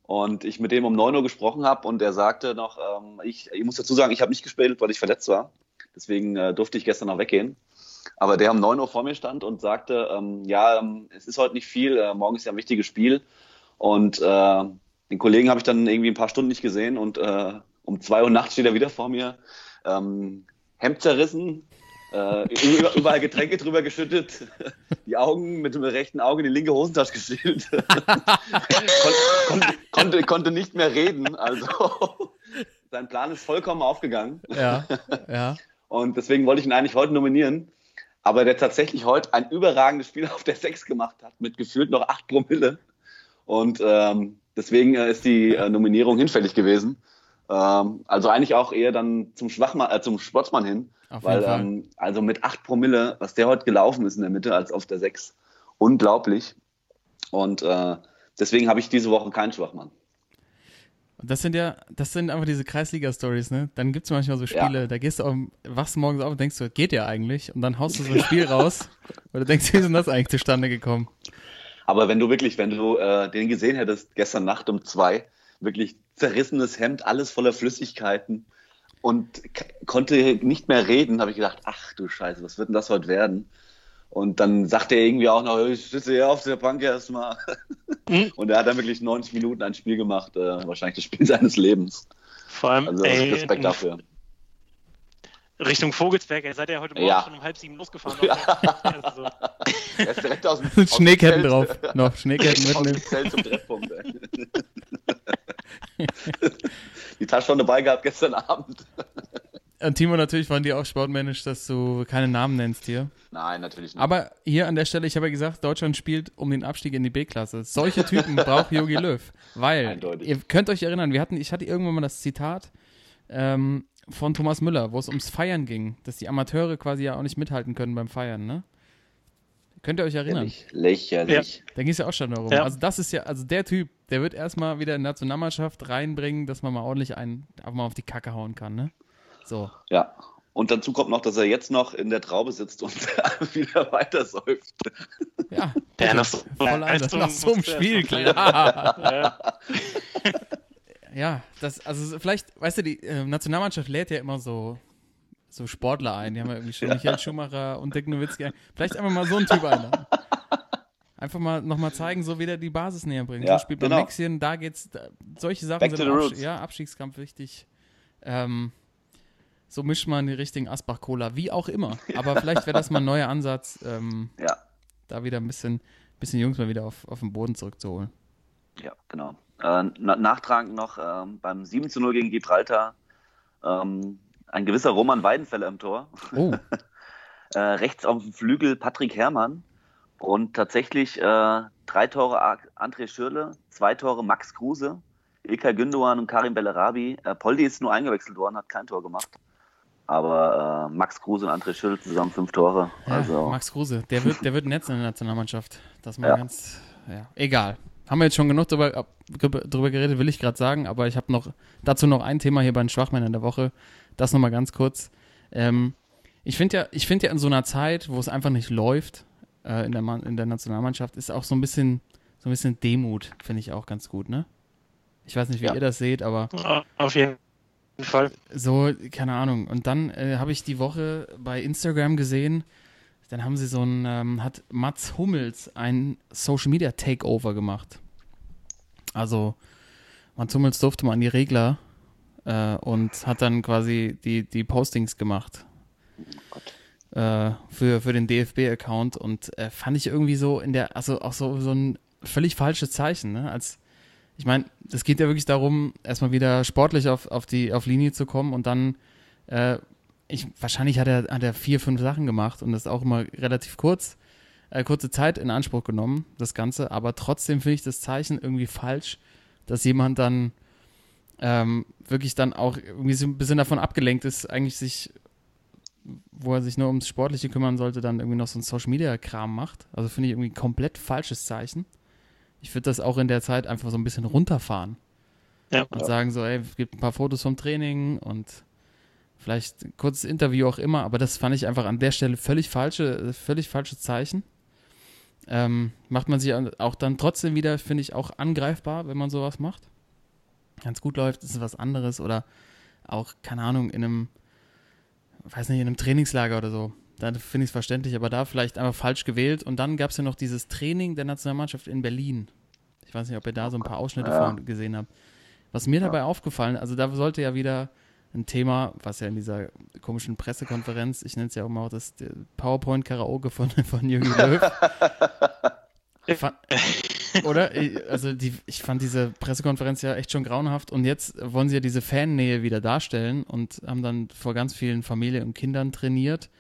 Und ich mit dem um 9 Uhr gesprochen habe und er sagte noch, ähm, ich, ich muss dazu sagen, ich habe nicht gespielt, weil ich verletzt war. Deswegen äh, durfte ich gestern noch weggehen. Aber der um 9 Uhr vor mir stand und sagte, ähm, ja, ähm, es ist heute nicht viel, äh, morgen ist ja ein wichtiges Spiel. Und äh, den Kollegen habe ich dann irgendwie ein paar Stunden nicht gesehen und äh, um 2 Uhr nachts steht er wieder vor mir. Ähm, Hemd zerrissen, äh, über- überall Getränke drüber geschüttet, die Augen mit dem rechten Auge in die linke Hosentasche geschielt. Kon konnte, konnte, konnte nicht mehr reden. Also sein Plan ist vollkommen aufgegangen. Ja, ja. Und deswegen wollte ich ihn eigentlich heute nominieren. Aber der tatsächlich heute ein überragendes Spiel auf der 6 gemacht hat, mit gefühlt noch 8 Promille. Und ähm, deswegen äh, ist die äh, Nominierung hinfällig gewesen. Ähm, also eigentlich auch eher dann zum Schwachmann, äh, zum Sportsmann hin. Auf weil, ähm, also mit 8 Promille, was der heute gelaufen ist in der Mitte als auf der 6, unglaublich. Und äh, deswegen habe ich diese Woche keinen Schwachmann. Und das sind ja, das sind einfach diese Kreisliga-Stories, ne? Dann gibt es manchmal so Spiele, Ja. da gehst du auf, wachst morgens auf und denkst du, geht ja eigentlich. Und dann haust du so ein Spiel raus, weil du denkst, wie ist denn das eigentlich zustande gekommen? Aber wenn du wirklich, wenn du äh, den gesehen hättest, gestern Nacht um zwei, wirklich zerrissenes Hemd, alles voller Flüssigkeiten und konnte nicht mehr reden, habe ich gedacht, ach du Scheiße, was wird denn das heute werden? Und dann sagte er irgendwie auch noch, ich sitze hier auf der Bank erstmal. Mhm. Und er hat dann wirklich 90 Minuten ein Spiel gemacht, äh, wahrscheinlich das Spiel seines Lebens. Vor allem Also ey, Respekt dafür. Richtung Vogelsberg. Ihr seid ja heute Morgen Ja. schon um halb sieben losgefahren. Ja. Also, Er ist direkt aus dem, Schneeketten drauf, noch Schneeketten Aus dem mitnehmen. Zelt zum Treffpunkt. Die Tasche schon dabei gehabt gestern Abend. Und Timo, natürlich waren die auch sportmännisch, dass du keine Namen nennst hier. Nein, natürlich nicht. Aber hier an der Stelle, ich habe ja gesagt, Deutschland spielt um den Abstieg in die B-Klasse. Solche Typen braucht Jogi Löw. Weil, Eindeutig. ihr könnt euch erinnern, wir hatten, ich hatte irgendwann mal das Zitat ähm, von Thomas Müller, wo es ums Feiern ging, dass die Amateure quasi ja auch nicht mithalten können beim Feiern, ne? Könnt ihr euch erinnern? Lächerlich. Lächerlich. Da ging es ja auch schon darum. Ja. Also das ist ja, also der Typ, der wird erstmal wieder in die Nationalmannschaft reinbringen, dass man mal ordentlich einen, einfach mal auf die Kacke hauen kann, ne? So. Ja. Und dazu kommt noch, dass er jetzt noch in der Traube sitzt und wieder weiter säuft. Ja, Ja, bitte. nach so- voll ein, Leistung nach so einem der Spiel, klar. ja. Ja, das, also vielleicht, weißt du, die äh, Nationalmannschaft lädt ja immer so, so Sportler ein. Die haben ja irgendwie schon Michael Schumacher und Dick Nowitzki. ein. Vielleicht einfach mal so einen Typ einladen. Einfach mal nochmal zeigen, so wie der die Basis näher bringt. Ja, so spielt genau. Mexien, da geht's, da, solche Sachen Back sind roots. ja, Abstiegskampf wichtig. Ähm, so mischt man die richtigen Asbach-Cola, wie auch immer. Aber vielleicht wäre das mal ein neuer Ansatz, ähm, Ja, da wieder ein bisschen, bisschen Jungs mal wieder auf, auf den Boden zurückzuholen. ja, genau. Äh, na, nachtragend noch ähm, beim 7 zu 0 gegen Gibraltar ähm, ein gewisser Roman Weidenfeller im Tor. Oh, Äh, rechts auf dem Flügel Patrick Herrmann und tatsächlich äh, drei Tore André Schürle, zwei Tore Max Kruse, Ilkay Gündogan und Karim Bellarabi. Äh, Poldi ist nur eingewechselt worden, hat kein Tor gemacht. Aber äh, Max Kruse und André Schürle zusammen fünf Tore. Ja, also Max Kruse, der wird, der wird ein Netz in der Nationalmannschaft. Das mal Ja. ganz, ja, egal. Haben wir jetzt schon genug drüber, ab- drüber geredet, will ich gerade sagen, aber ich habe noch dazu noch ein Thema hier bei den Schwachmännern der Woche. Das nochmal ganz kurz. Ähm, ich finde ja, ich finde ja in so einer Zeit, wo es einfach nicht läuft äh, in, der in der Nationalmannschaft, ist auch so ein bisschen, so ein bisschen Demut, finde ich auch ganz gut, ne? Ich weiß nicht, wie Ja. ihr das seht, aber Auf jeden Fall. so, keine Ahnung. Und dann äh, habe ich die Woche bei Instagram gesehen, dann haben sie so ein, ähm, hat Mats Hummels ein Social Media Takeover gemacht. Also, Mats Hummels durfte mal an die Regler äh, und hat dann quasi die, die Postings gemacht. Äh, für, für den DFB-Account und äh, fand ich irgendwie so in der, also auch so, so ein völlig falsches Zeichen, ne? Als, ich meine, es geht ja wirklich darum, erstmal wieder sportlich auf, auf die auf Linie zu kommen und dann, äh, ich, wahrscheinlich hat er, hat er vier, fünf Sachen gemacht und das auch immer relativ kurz, äh, kurze Zeit in Anspruch genommen, das Ganze, aber trotzdem finde ich das Zeichen irgendwie falsch, dass jemand dann ähm, wirklich dann auch irgendwie so ein bisschen davon abgelenkt ist, eigentlich sich, wo er sich nur ums Sportliche kümmern sollte, dann irgendwie noch so ein Social Media Kram macht. Also finde ich irgendwie ein komplett falsches Zeichen. Ich würde das auch in der Zeit einfach so ein bisschen runterfahren Ja. und sagen so, ey, es gibt ein paar Fotos vom Training und vielleicht ein kurzes Interview auch immer, aber das fand ich einfach an der Stelle völlig falsche, völlig falsches Zeichen. Ähm, macht man sich auch dann trotzdem wieder, finde ich, auch angreifbar, wenn man sowas macht. Ganz gut läuft, ist es was anderes oder auch, keine Ahnung, in einem, weiß nicht, in einem Trainingslager oder so. Da finde ich es verständlich, aber da vielleicht einfach falsch gewählt. Und dann gab es ja noch dieses Training der Nationalmannschaft in Berlin. Ich weiß nicht, ob ihr da so ein paar Ausschnitte Ja. von gesehen habt. Was mir dabei aufgefallen, also da sollte ja wieder ein Thema, was ja in dieser komischen Pressekonferenz, ich nenne es ja auch mal das PowerPoint-Karaoke von, von Jürgen Löw. Oder? Also die, ich fand diese Pressekonferenz ja echt schon grauenhaft und jetzt wollen sie ja diese Fannähe wieder darstellen und haben dann vor ganz vielen Familien und Kindern trainiert,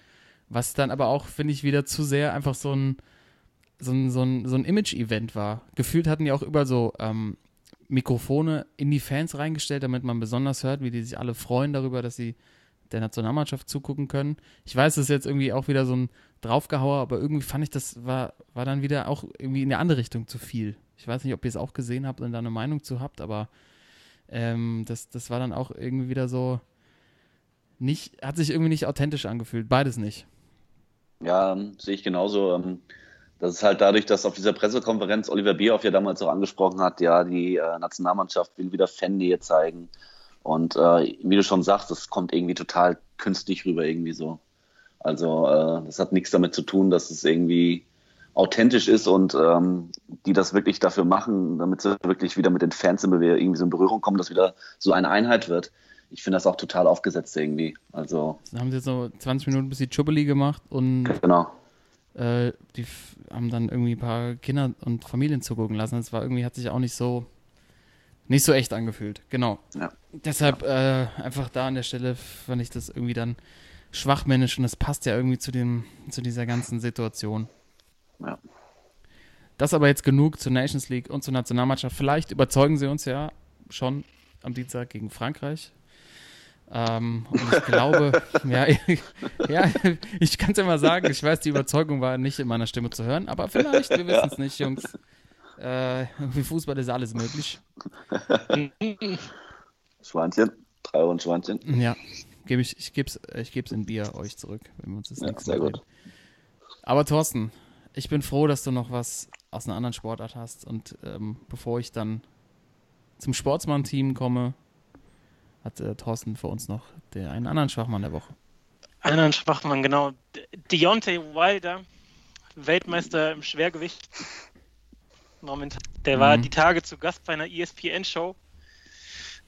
was dann aber auch, finde ich, wieder zu sehr einfach so ein, so ein, so ein, so ein Image-Event war. Gefühlt hatten die auch überall so ähm, Mikrofone in die Fans reingestellt, damit man besonders hört, wie die sich alle freuen darüber, dass sie der Nationalmannschaft zugucken können. Ich weiß, das ist jetzt irgendwie auch wieder so ein Draufgehauer, aber irgendwie fand ich, das war, war dann wieder auch irgendwie in die andere Richtung zu viel. Ich weiß nicht, ob ihr es auch gesehen habt und da eine Meinung zu habt, aber ähm, das, das war dann auch irgendwie wieder so nicht, hat sich irgendwie nicht authentisch angefühlt. Beides nicht. Ja, ähm, sehe ich genauso. Ähm, das ist halt dadurch, dass auf dieser Pressekonferenz Oliver Bierhoff ja damals auch angesprochen hat, ja, die äh, Nationalmannschaft will wieder Fannähe zeigen. Und äh, wie du schon sagst, das kommt irgendwie total künstlich rüber, irgendwie so. Also äh, das hat nichts damit zu tun, dass es irgendwie authentisch ist und ähm, die das wirklich dafür machen, damit sie wirklich wieder mit den Fans irgendwie so in Berührung kommen, dass wieder so eine Einheit wird. Ich finde das auch total aufgesetzt irgendwie. Also, Dann haben sie so 20 Minuten ein bisschen Chubbeli gemacht und genau. äh, die haben dann irgendwie ein paar Kinder und Familien zugucken lassen. Das war irgendwie, hat sich auch nicht so, nicht so echt angefühlt. Genau. Ja. Deshalb äh, einfach da an der Stelle fand ich das irgendwie dann schwachmännisch und das passt ja irgendwie zu dem, zu dieser ganzen Situation. Ja. Das aber jetzt genug zur Nations League und zur Nationalmannschaft. Vielleicht überzeugen sie uns ja schon am Dienstag gegen Frankreich. Ähm, und ich glaube, ja, ja, ich kann es ja mal sagen, ich weiß, die Überzeugung war nicht in meiner Stimme zu hören, aber vielleicht, wir wissen es nicht, Jungs. Äh, Fußball ist alles möglich. Schweinchen, drei Euro und Schweinchen. Ja, gebe ich, ich gebe es ich geb's in Bier euch zurück, wenn wir uns das Ja, nächste sehr Mal gut. sehen. Aber Thorsten, ich bin froh, dass du noch was aus einer anderen Sportart hast. Und ähm, bevor ich dann zum Sportsmann-Team komme, hat äh, Thorsten für uns noch der, einen anderen Schwachmann der Woche. Anderen Schwachmann, genau. De- Deontay Wilder, Weltmeister im Schwergewicht. Momentan. Der war Mhm. die Tage zu Gast bei einer ESPN-Show.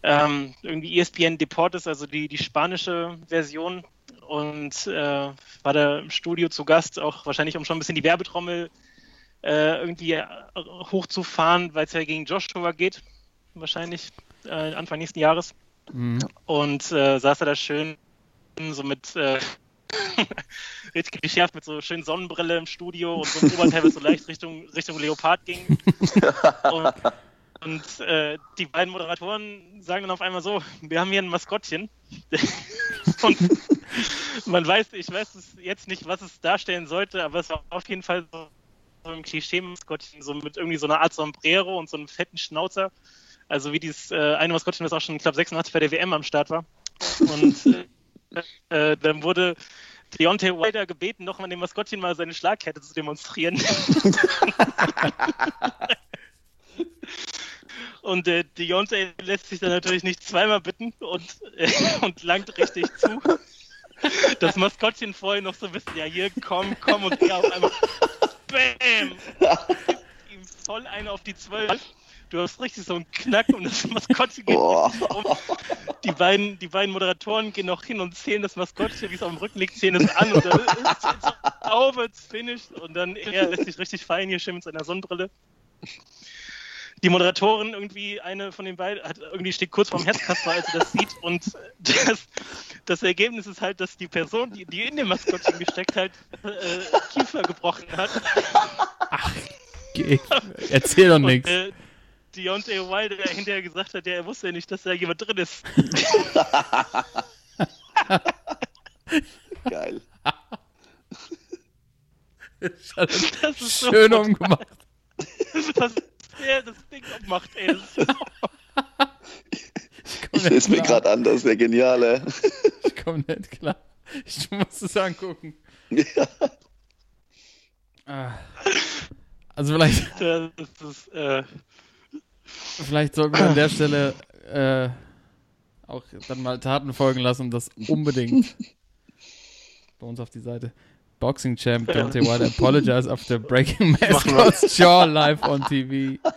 Ähm, irgendwie ESPN Deportes, also die, die spanische Version. Und äh, war da im Studio zu Gast, auch wahrscheinlich, um schon ein bisschen die Werbetrommel äh, irgendwie äh, hochzufahren, weil es ja gegen Joshua geht. Wahrscheinlich äh, Anfang nächsten Jahres Mhm. und äh, saß er da schön so mit äh, richtig geschärft mit so schönen Sonnenbrille im Studio und so ein Oberteil, was so leicht Richtung, Richtung Leopard ging. und und äh, die beiden Moderatoren sagen dann auf einmal so, wir haben hier ein Maskottchen. und man weiß, ich weiß es jetzt nicht, was es darstellen sollte, aber es war auf jeden Fall so, ein Klischee-Maskottchen, so mit irgendwie so einer Art Sombrero und so einem fetten Schnauzer. Also wie dieses äh, eine Maskottchen, das auch schon, ich glaube, 86 bei der WM am Start war. Und äh, äh, dann wurde Deontay Wilder gebeten, nochmal dem Maskottchen mal seine Schlagkette zu demonstrieren. Und äh, Deontay lässt sich dann natürlich nicht zweimal bitten und, äh, und langt richtig zu. Das Maskottchen vorher noch so ein bisschen, ja hier, komm, komm und er auf einmal BÄM! Ihm voll eine auf die Zwölf. Du hast richtig so einen Knack und das Maskottchen geht richtig um. Die beiden, die beiden Moderatoren gehen noch hin und zählen das Maskottchen, wie es auf dem Rücken liegt, zählen es an und dann ist es over, it's finished und dann er lässt sich richtig fallen hier schön mit seiner Sonnenbrille die Moderatorin irgendwie, eine von den beiden, hat irgendwie steht kurz vorm Herzkasper, als sie das sieht. Und das, das Ergebnis ist halt, dass die Person, die, die in dem Maskottchen gesteckt hat, äh, Kiefer gebrochen hat. Geh, erzähl doch nichts. äh, Deontay Wilder der hinterher gesagt hat, ja, er wusste ja nicht, dass da jemand drin ist. Geil. Das ist so Schön brutal, umgemacht. dass der das Ding abmacht, ey. Das ist, Ich es mir gerade an, das ist ja genial, ey. Ich komme nicht klar. Ich muss es angucken. Ja. Ah. Also vielleicht, das ist äh, vielleicht sollten wir an der Stelle äh, auch dann mal Taten folgen lassen und das unbedingt bei uns auf die Seite. Boxing Champ Deontay Wilder apologize after breaking mascot's jaw live on TV.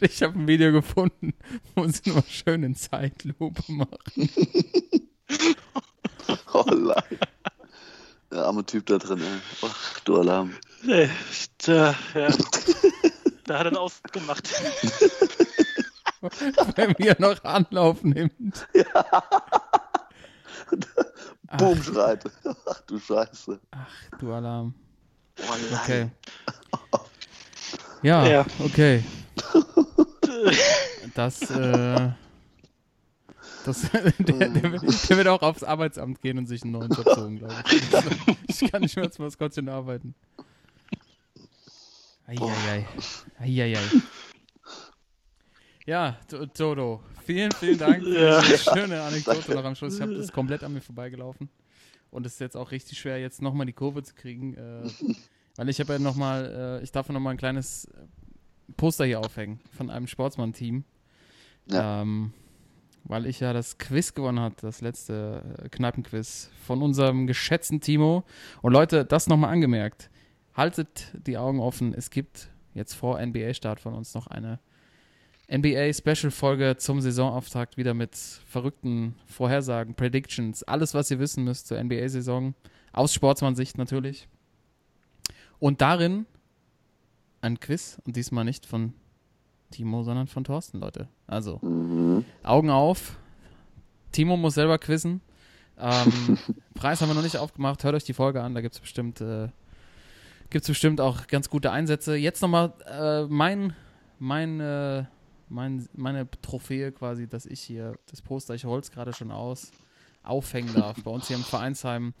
Ich habe ein Video gefunden, wo sie nur schön in Zeitlupe machen. Oh nein. Der arme Typ da drin, ey. Ach, du Alarm. äh, da, ja. da hat er ausgemacht. Wenn mir noch Anlauf nimmt. Boom, schreit. Ach du Scheiße. Ach, du Alarm. Okay. Ja, Ja. okay. Das, äh, das, der, der, der wird auch aufs Arbeitsamt gehen und sich einen neuen Job suchen, glaube ich. Ich kann nicht mehr als Maskottchen arbeiten. Eieiei. Eieiei. Ja, To- Toto, vielen, vielen Dank für Ja. diese schöne Anekdote noch am Schluss. Ich habe das komplett an mir vorbeigelaufen. Und es ist jetzt auch richtig schwer, jetzt nochmal die Kurve zu kriegen. Äh, weil ich habe ja nochmal, äh, ich darf nochmal ein kleines Poster hier aufhängen von einem Sportsmann-Team. Ja. Ähm, weil ich ja das Quiz gewonnen habe, das letzte äh, Kneipenquiz von unserem geschätzten Timo. Und Leute, das nochmal angemerkt. Haltet die Augen offen. Es gibt jetzt vor NBA-Start von uns noch eine NBA-Special-Folge zum Saisonauftakt wieder mit verrückten Vorhersagen, Predictions, alles, was ihr wissen müsst zur NBA-Saison. Aus Sportsmann-Sicht natürlich. Und darin ein Quiz und diesmal nicht von Timo, sondern von Thorsten, Leute. Also, Mhm. Augen auf. Timo muss selber quizzen. Ähm, Preis haben wir noch nicht aufgemacht. Hört euch die Folge an, da gibt es bestimmt, äh, gibt's bestimmt auch ganz gute Einsätze. Jetzt nochmal äh, mein, mein, äh, mein, meine Trophäe quasi, dass ich hier das Poster, ich hol's gerade schon aus, aufhängen darf bei uns hier im Vereinsheim.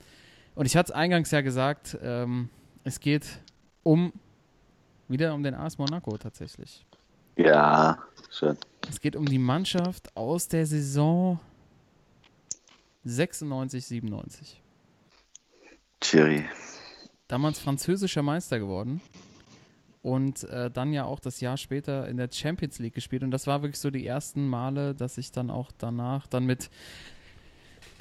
Und ich hatte es eingangs ja gesagt, ähm, es geht um, wieder um den AS Monaco tatsächlich. Ja, schön. Es geht um die Mannschaft aus der Saison 96, 97. Thierry. Damals französischer Meister geworden und äh, dann ja auch das Jahr später in der Champions League gespielt. Und das war wirklich so die ersten Male, dass ich dann auch danach dann mit,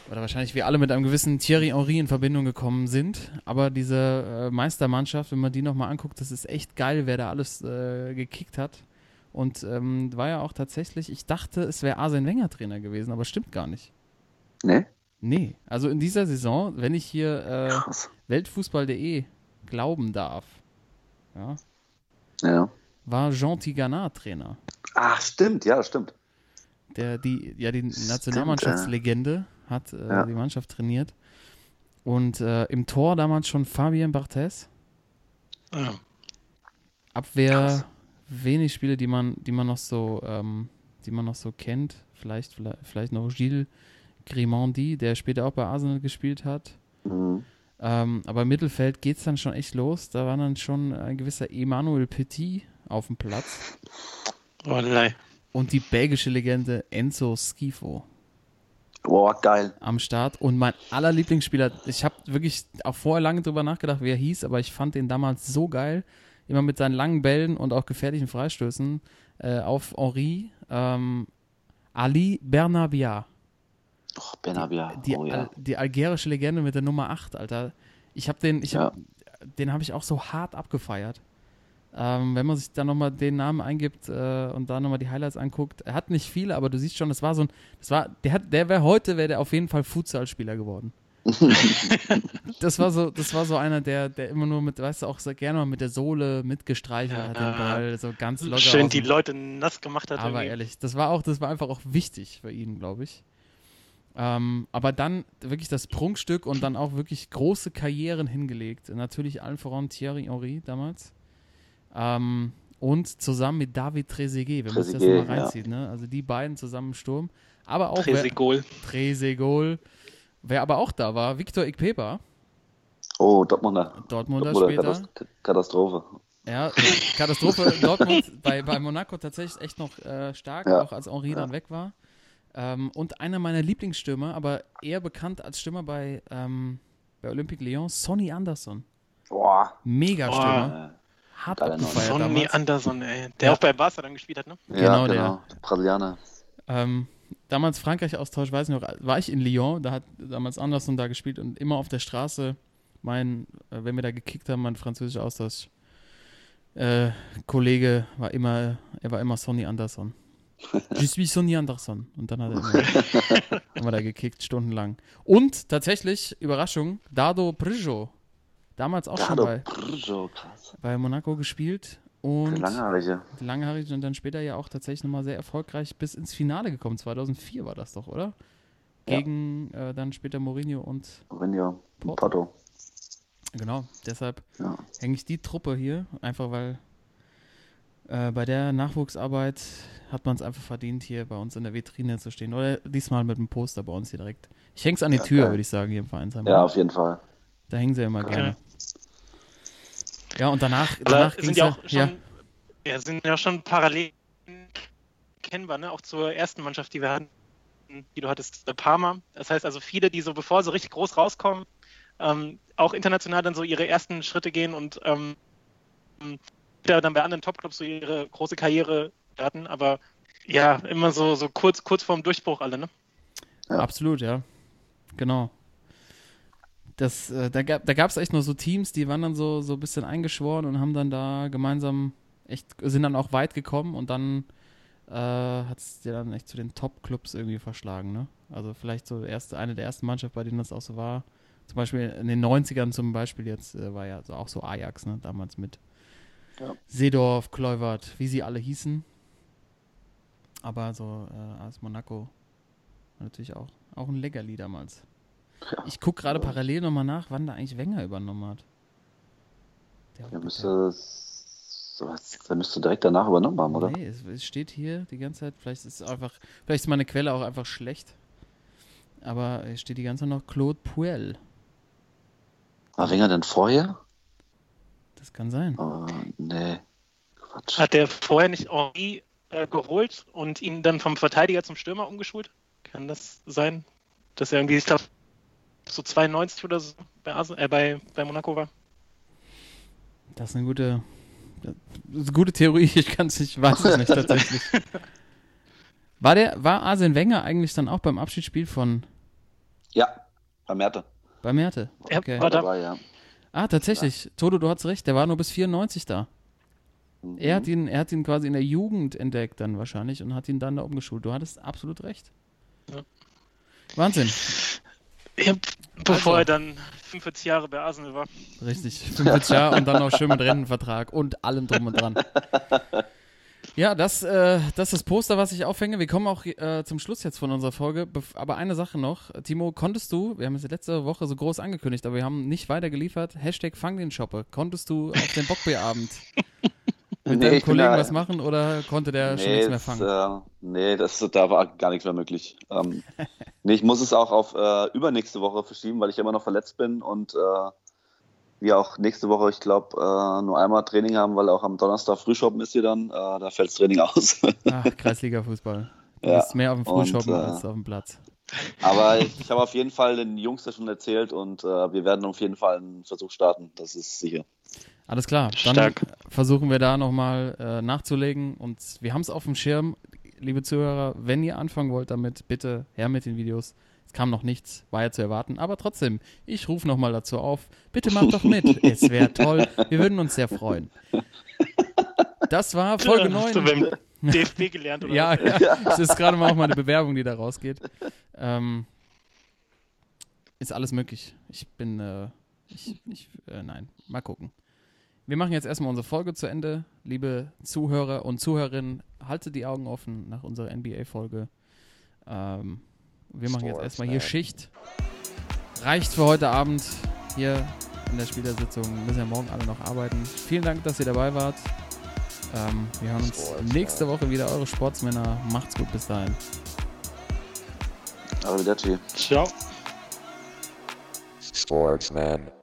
oder wahrscheinlich wir alle mit einem gewissen Thierry Henry in Verbindung gekommen sind. Aber diese äh, Meistermannschaft, wenn man die nochmal anguckt, das ist echt geil, wer da alles äh, gekickt hat. Und ähm, war ja auch tatsächlich, ich dachte, es wäre Arsene Wenger Trainer gewesen, aber stimmt gar nicht. Ne? Nee, also in dieser Saison, wenn ich hier äh. Weltfußball.de glauben darf, ja, Ja. war Jean Tigana Trainer. Ach, stimmt, ja, stimmt. Der die, ja, die Nationalmannschaftslegende hat äh, Ja. die Mannschaft trainiert. Und äh, im Tor damals schon Fabien Barthez. Ja. Abwehr, wenig Spiele, die man, die man noch so, ähm, die man noch so kennt. Vielleicht, vielleicht, vielleicht noch Gilles Grimondi, der später auch bei Arsenal gespielt hat. Mhm. Ähm, aber im Mittelfeld geht es dann schon echt los. Da war dann schon ein gewisser Emmanuel Petit auf dem Platz. Oh, lei. Und die belgische Legende Enzo Schifo Boah, geil. am Start. Und mein aller Lieblingsspieler, ich habe wirklich auch vorher lange drüber nachgedacht, wie er hieß, aber ich fand den damals so geil. Immer mit seinen langen Bällen und auch gefährlichen Freistößen äh, auf Henri. Ähm, Ali Bernabia. Och, Benavia. Die, oh ja. Al die algerische Legende mit der Nummer 8, Alter. Ich habe den, ich hab, den habe ich auch so hart abgefeiert. Ähm, wenn man sich da nochmal den Namen eingibt äh, und da nochmal die Highlights anguckt, er hat nicht viele, aber du siehst schon, das war so ein, das war, der hat, der wäre heute, wäre der auf jeden Fall Futsal-Spieler geworden. das war so, das war so einer, der, der immer nur mit, weißt du, auch so gerne mal mit der Sohle mitgestreichelt hat, den Ja. Ball, so ganz locker. Schön die Leute nass gemacht hat. aber irgendwie. ehrlich, das war auch, das war einfach auch wichtig für ihn, glaube ich. Ähm, aber dann wirklich das Prunkstück und dann auch wirklich große Karrieren hingelegt. Natürlich allen voran Thierry Henry damals. Ähm, und zusammen mit David Trezeguet, wenn man sich das mal ja. reinzieht, ne? Also die beiden zusammen im Sturm. Aber auch wer, Tresigol. Trezeguet. Wer aber auch da war, Victor Ikpepa, Oh, Dortmunder. Dortmunder Dortmunder später. Katast- Katastrophe. Ja, Katastrophe Dortmund, bei, bei Monaco tatsächlich echt noch äh, stark, Ja. auch als Henri dann weg war. Ähm, und einer meiner Lieblingsstürmer, aber eher bekannt als Stürmer bei, ähm, bei Olympique Lyon, Sonny Anderson. Boah. Mega Stürmer. Ja, Hart abgefeiert Sonny damals. Anderson, ey. Der Ja. auch bei Barca dann gespielt hat, ne? Genau, genau, der. genau. Der Brasilianer. Ähm, damals Frankreich-Austausch, weiß ich noch, war ich in Lyon, da hat damals Anderson da gespielt und immer auf der Straße, mein, äh, wenn wir da gekickt haben, mein französischer Austausch, äh, Kollege war immer, er war immer Sonny Anderson. Je suis Sonny Anderson. Und dann hat er immer, da gekickt, stundenlang. Und tatsächlich, Überraschung, Dado Prijo. Damals auch schon Dado bei, Brzo, krass. bei Monaco gespielt. Und Langhaarige. langhaarig und dann später ja auch tatsächlich nochmal sehr erfolgreich bis ins Finale gekommen. 2004 war das doch, oder? Ja. Gegen äh, dann später Mourinho und Mourinho. Porto. Porto. Genau, deshalb Ja. hänge ich die Truppe hier, einfach weil äh, bei der Nachwuchsarbeit hat man es einfach verdient, hier bei uns in der Vitrine zu stehen. Oder diesmal mit einem Poster bei uns hier direkt. Ich hänge es an die Tür, geil. würde ich sagen, hier im Vereinsheim. Ja, auf jeden Fall. Da hängen sie immer Okay. gerne. Ja, und danach, danach sind ja auch ja, schon, ja. sind ja schon parallel kennbar, ne? auch zur ersten Mannschaft, die wir hatten, die du hattest, äh, Parma. Das heißt also viele, die so bevor sie richtig groß rauskommen, ähm, auch international dann so ihre ersten Schritte gehen und ähm, wieder dann bei anderen Topclubs so ihre große Karriere hatten, aber ja, immer so, so kurz, kurz vorm Durchbruch alle, ne? Ja. Absolut, ja. Genau. Das, äh, da gab da gab's echt nur so Teams, die waren dann so, so ein bisschen eingeschworen und haben dann da gemeinsam echt, sind dann auch weit gekommen und dann äh, hat es dir dann echt zu den Top-Clubs irgendwie verschlagen, ne? Also vielleicht so erste, eine der ersten Mannschaften, bei denen das auch so war. Zum Beispiel in den 90ern zum Beispiel jetzt äh, war ja so auch so Ajax, ne? Damals mit Ja. Seedorf, Kluivert, wie sie alle hießen. Aber so äh, AS Monaco natürlich auch, auch ein Leckerli damals. Ja. Ich gucke gerade parallel nochmal nach, wann da eigentlich Wenger übernommen hat. Der, Der müsste, so, der müsste direkt danach übernommen haben, oder? Nee, es, es steht hier die ganze Zeit, vielleicht ist es einfach, vielleicht ist meine Quelle auch einfach schlecht. Aber es steht die ganze Zeit noch Claude Puel. War Wenger denn vorher? Das kann sein. Oh, nee. Quatsch. Hat der vorher nicht Henri äh, geholt und ihn dann vom Verteidiger zum Stürmer umgeschult? Kann das sein? Dass er irgendwie, ich glaube, so 92 oder so bei, Arsen, äh, bei, bei Monaco war? Das ist eine gute, eine gute Theorie, ich kann es nicht, weiß es nicht tatsächlich. War der, war Arsene Wenger eigentlich dann auch beim Abschiedsspiel von Ja, bei Merte. bei Merte? Er Okay. war da. dabei, ja. Ah, tatsächlich. Toto, du hast recht, der war nur bis 94 da. Mhm. Er hat ihn, er hat ihn quasi in der Jugend entdeckt dann wahrscheinlich und hat ihn dann da umgeschult. Du hattest absolut recht. Ja. Wahnsinn. Ja, bevor Also. er dann 45 Jahre bei Arsenal war. Richtig. 45 Jahre und dann noch schön mit Rennenvertrag und allem drum und dran. Ja, das, äh, das ist das Poster, was ich aufhänge. Wir kommen auch äh, zum Schluss jetzt von unserer Folge. Aber eine Sache noch. Timo, konntest du, wir haben es letzte Woche so groß angekündigt, aber wir haben nicht weiter geliefert. Hashtag Fang den Shopper. Konntest du auf den Bockbierabend mit Nee, deinem Kollegen was machen oder konnte der schon Nee, nichts mehr fangen? äh, nee, das, da war gar nichts mehr möglich. Ähm, nee, ich muss es auch auf äh, übernächste Woche verschieben, weil ich immer noch verletzt bin und äh, wir auch nächste Woche, ich glaube, äh, nur einmal Training haben, weil auch am Donnerstag Frühschoppen ist hier dann. Äh, da fällt das Training aus. Ach, Kreisliga-Fußball. Du Ja, bist mehr auf dem Frühschoppen und, äh, als auf dem Platz. Aber ich, ich habe auf jeden Fall den Jungs das schon erzählt und äh, wir werden auf jeden Fall einen Versuch starten. Das ist sicher. Alles klar, dann Stark. versuchen wir da nochmal äh, nachzulegen und wir haben es auf dem Schirm, liebe Zuhörer, wenn ihr anfangen wollt damit, bitte her mit den Videos. Es kam noch nichts, war ja zu erwarten, aber trotzdem, ich rufe nochmal dazu auf, bitte macht doch mit, es wäre toll, wir würden uns sehr freuen. Das war Folge Hast du 9. beim DFB gelernt oder Ja, ja, das ist gerade mal auch meine Bewerbung, die da rausgeht. Ähm, ist alles möglich. Ich bin, äh, ich, ich, äh, nein, mal gucken. Wir machen jetzt erstmal unsere Folge zu Ende. Liebe Zuhörer und Zuhörerinnen, haltet die Augen offen nach unserer NBA-Folge. Ähm, wir machen jetzt erstmal hier. Schicht. Reicht für heute Abend hier in der Spielersitzung. Müssen ja morgen alle noch arbeiten. Vielen Dank, dass ihr dabei wart. Ähm, wir hören uns nächste. Woche wieder. Eure Sportsmänner. Macht's gut bis dahin. Arrivederci. Ciao. Sportsman.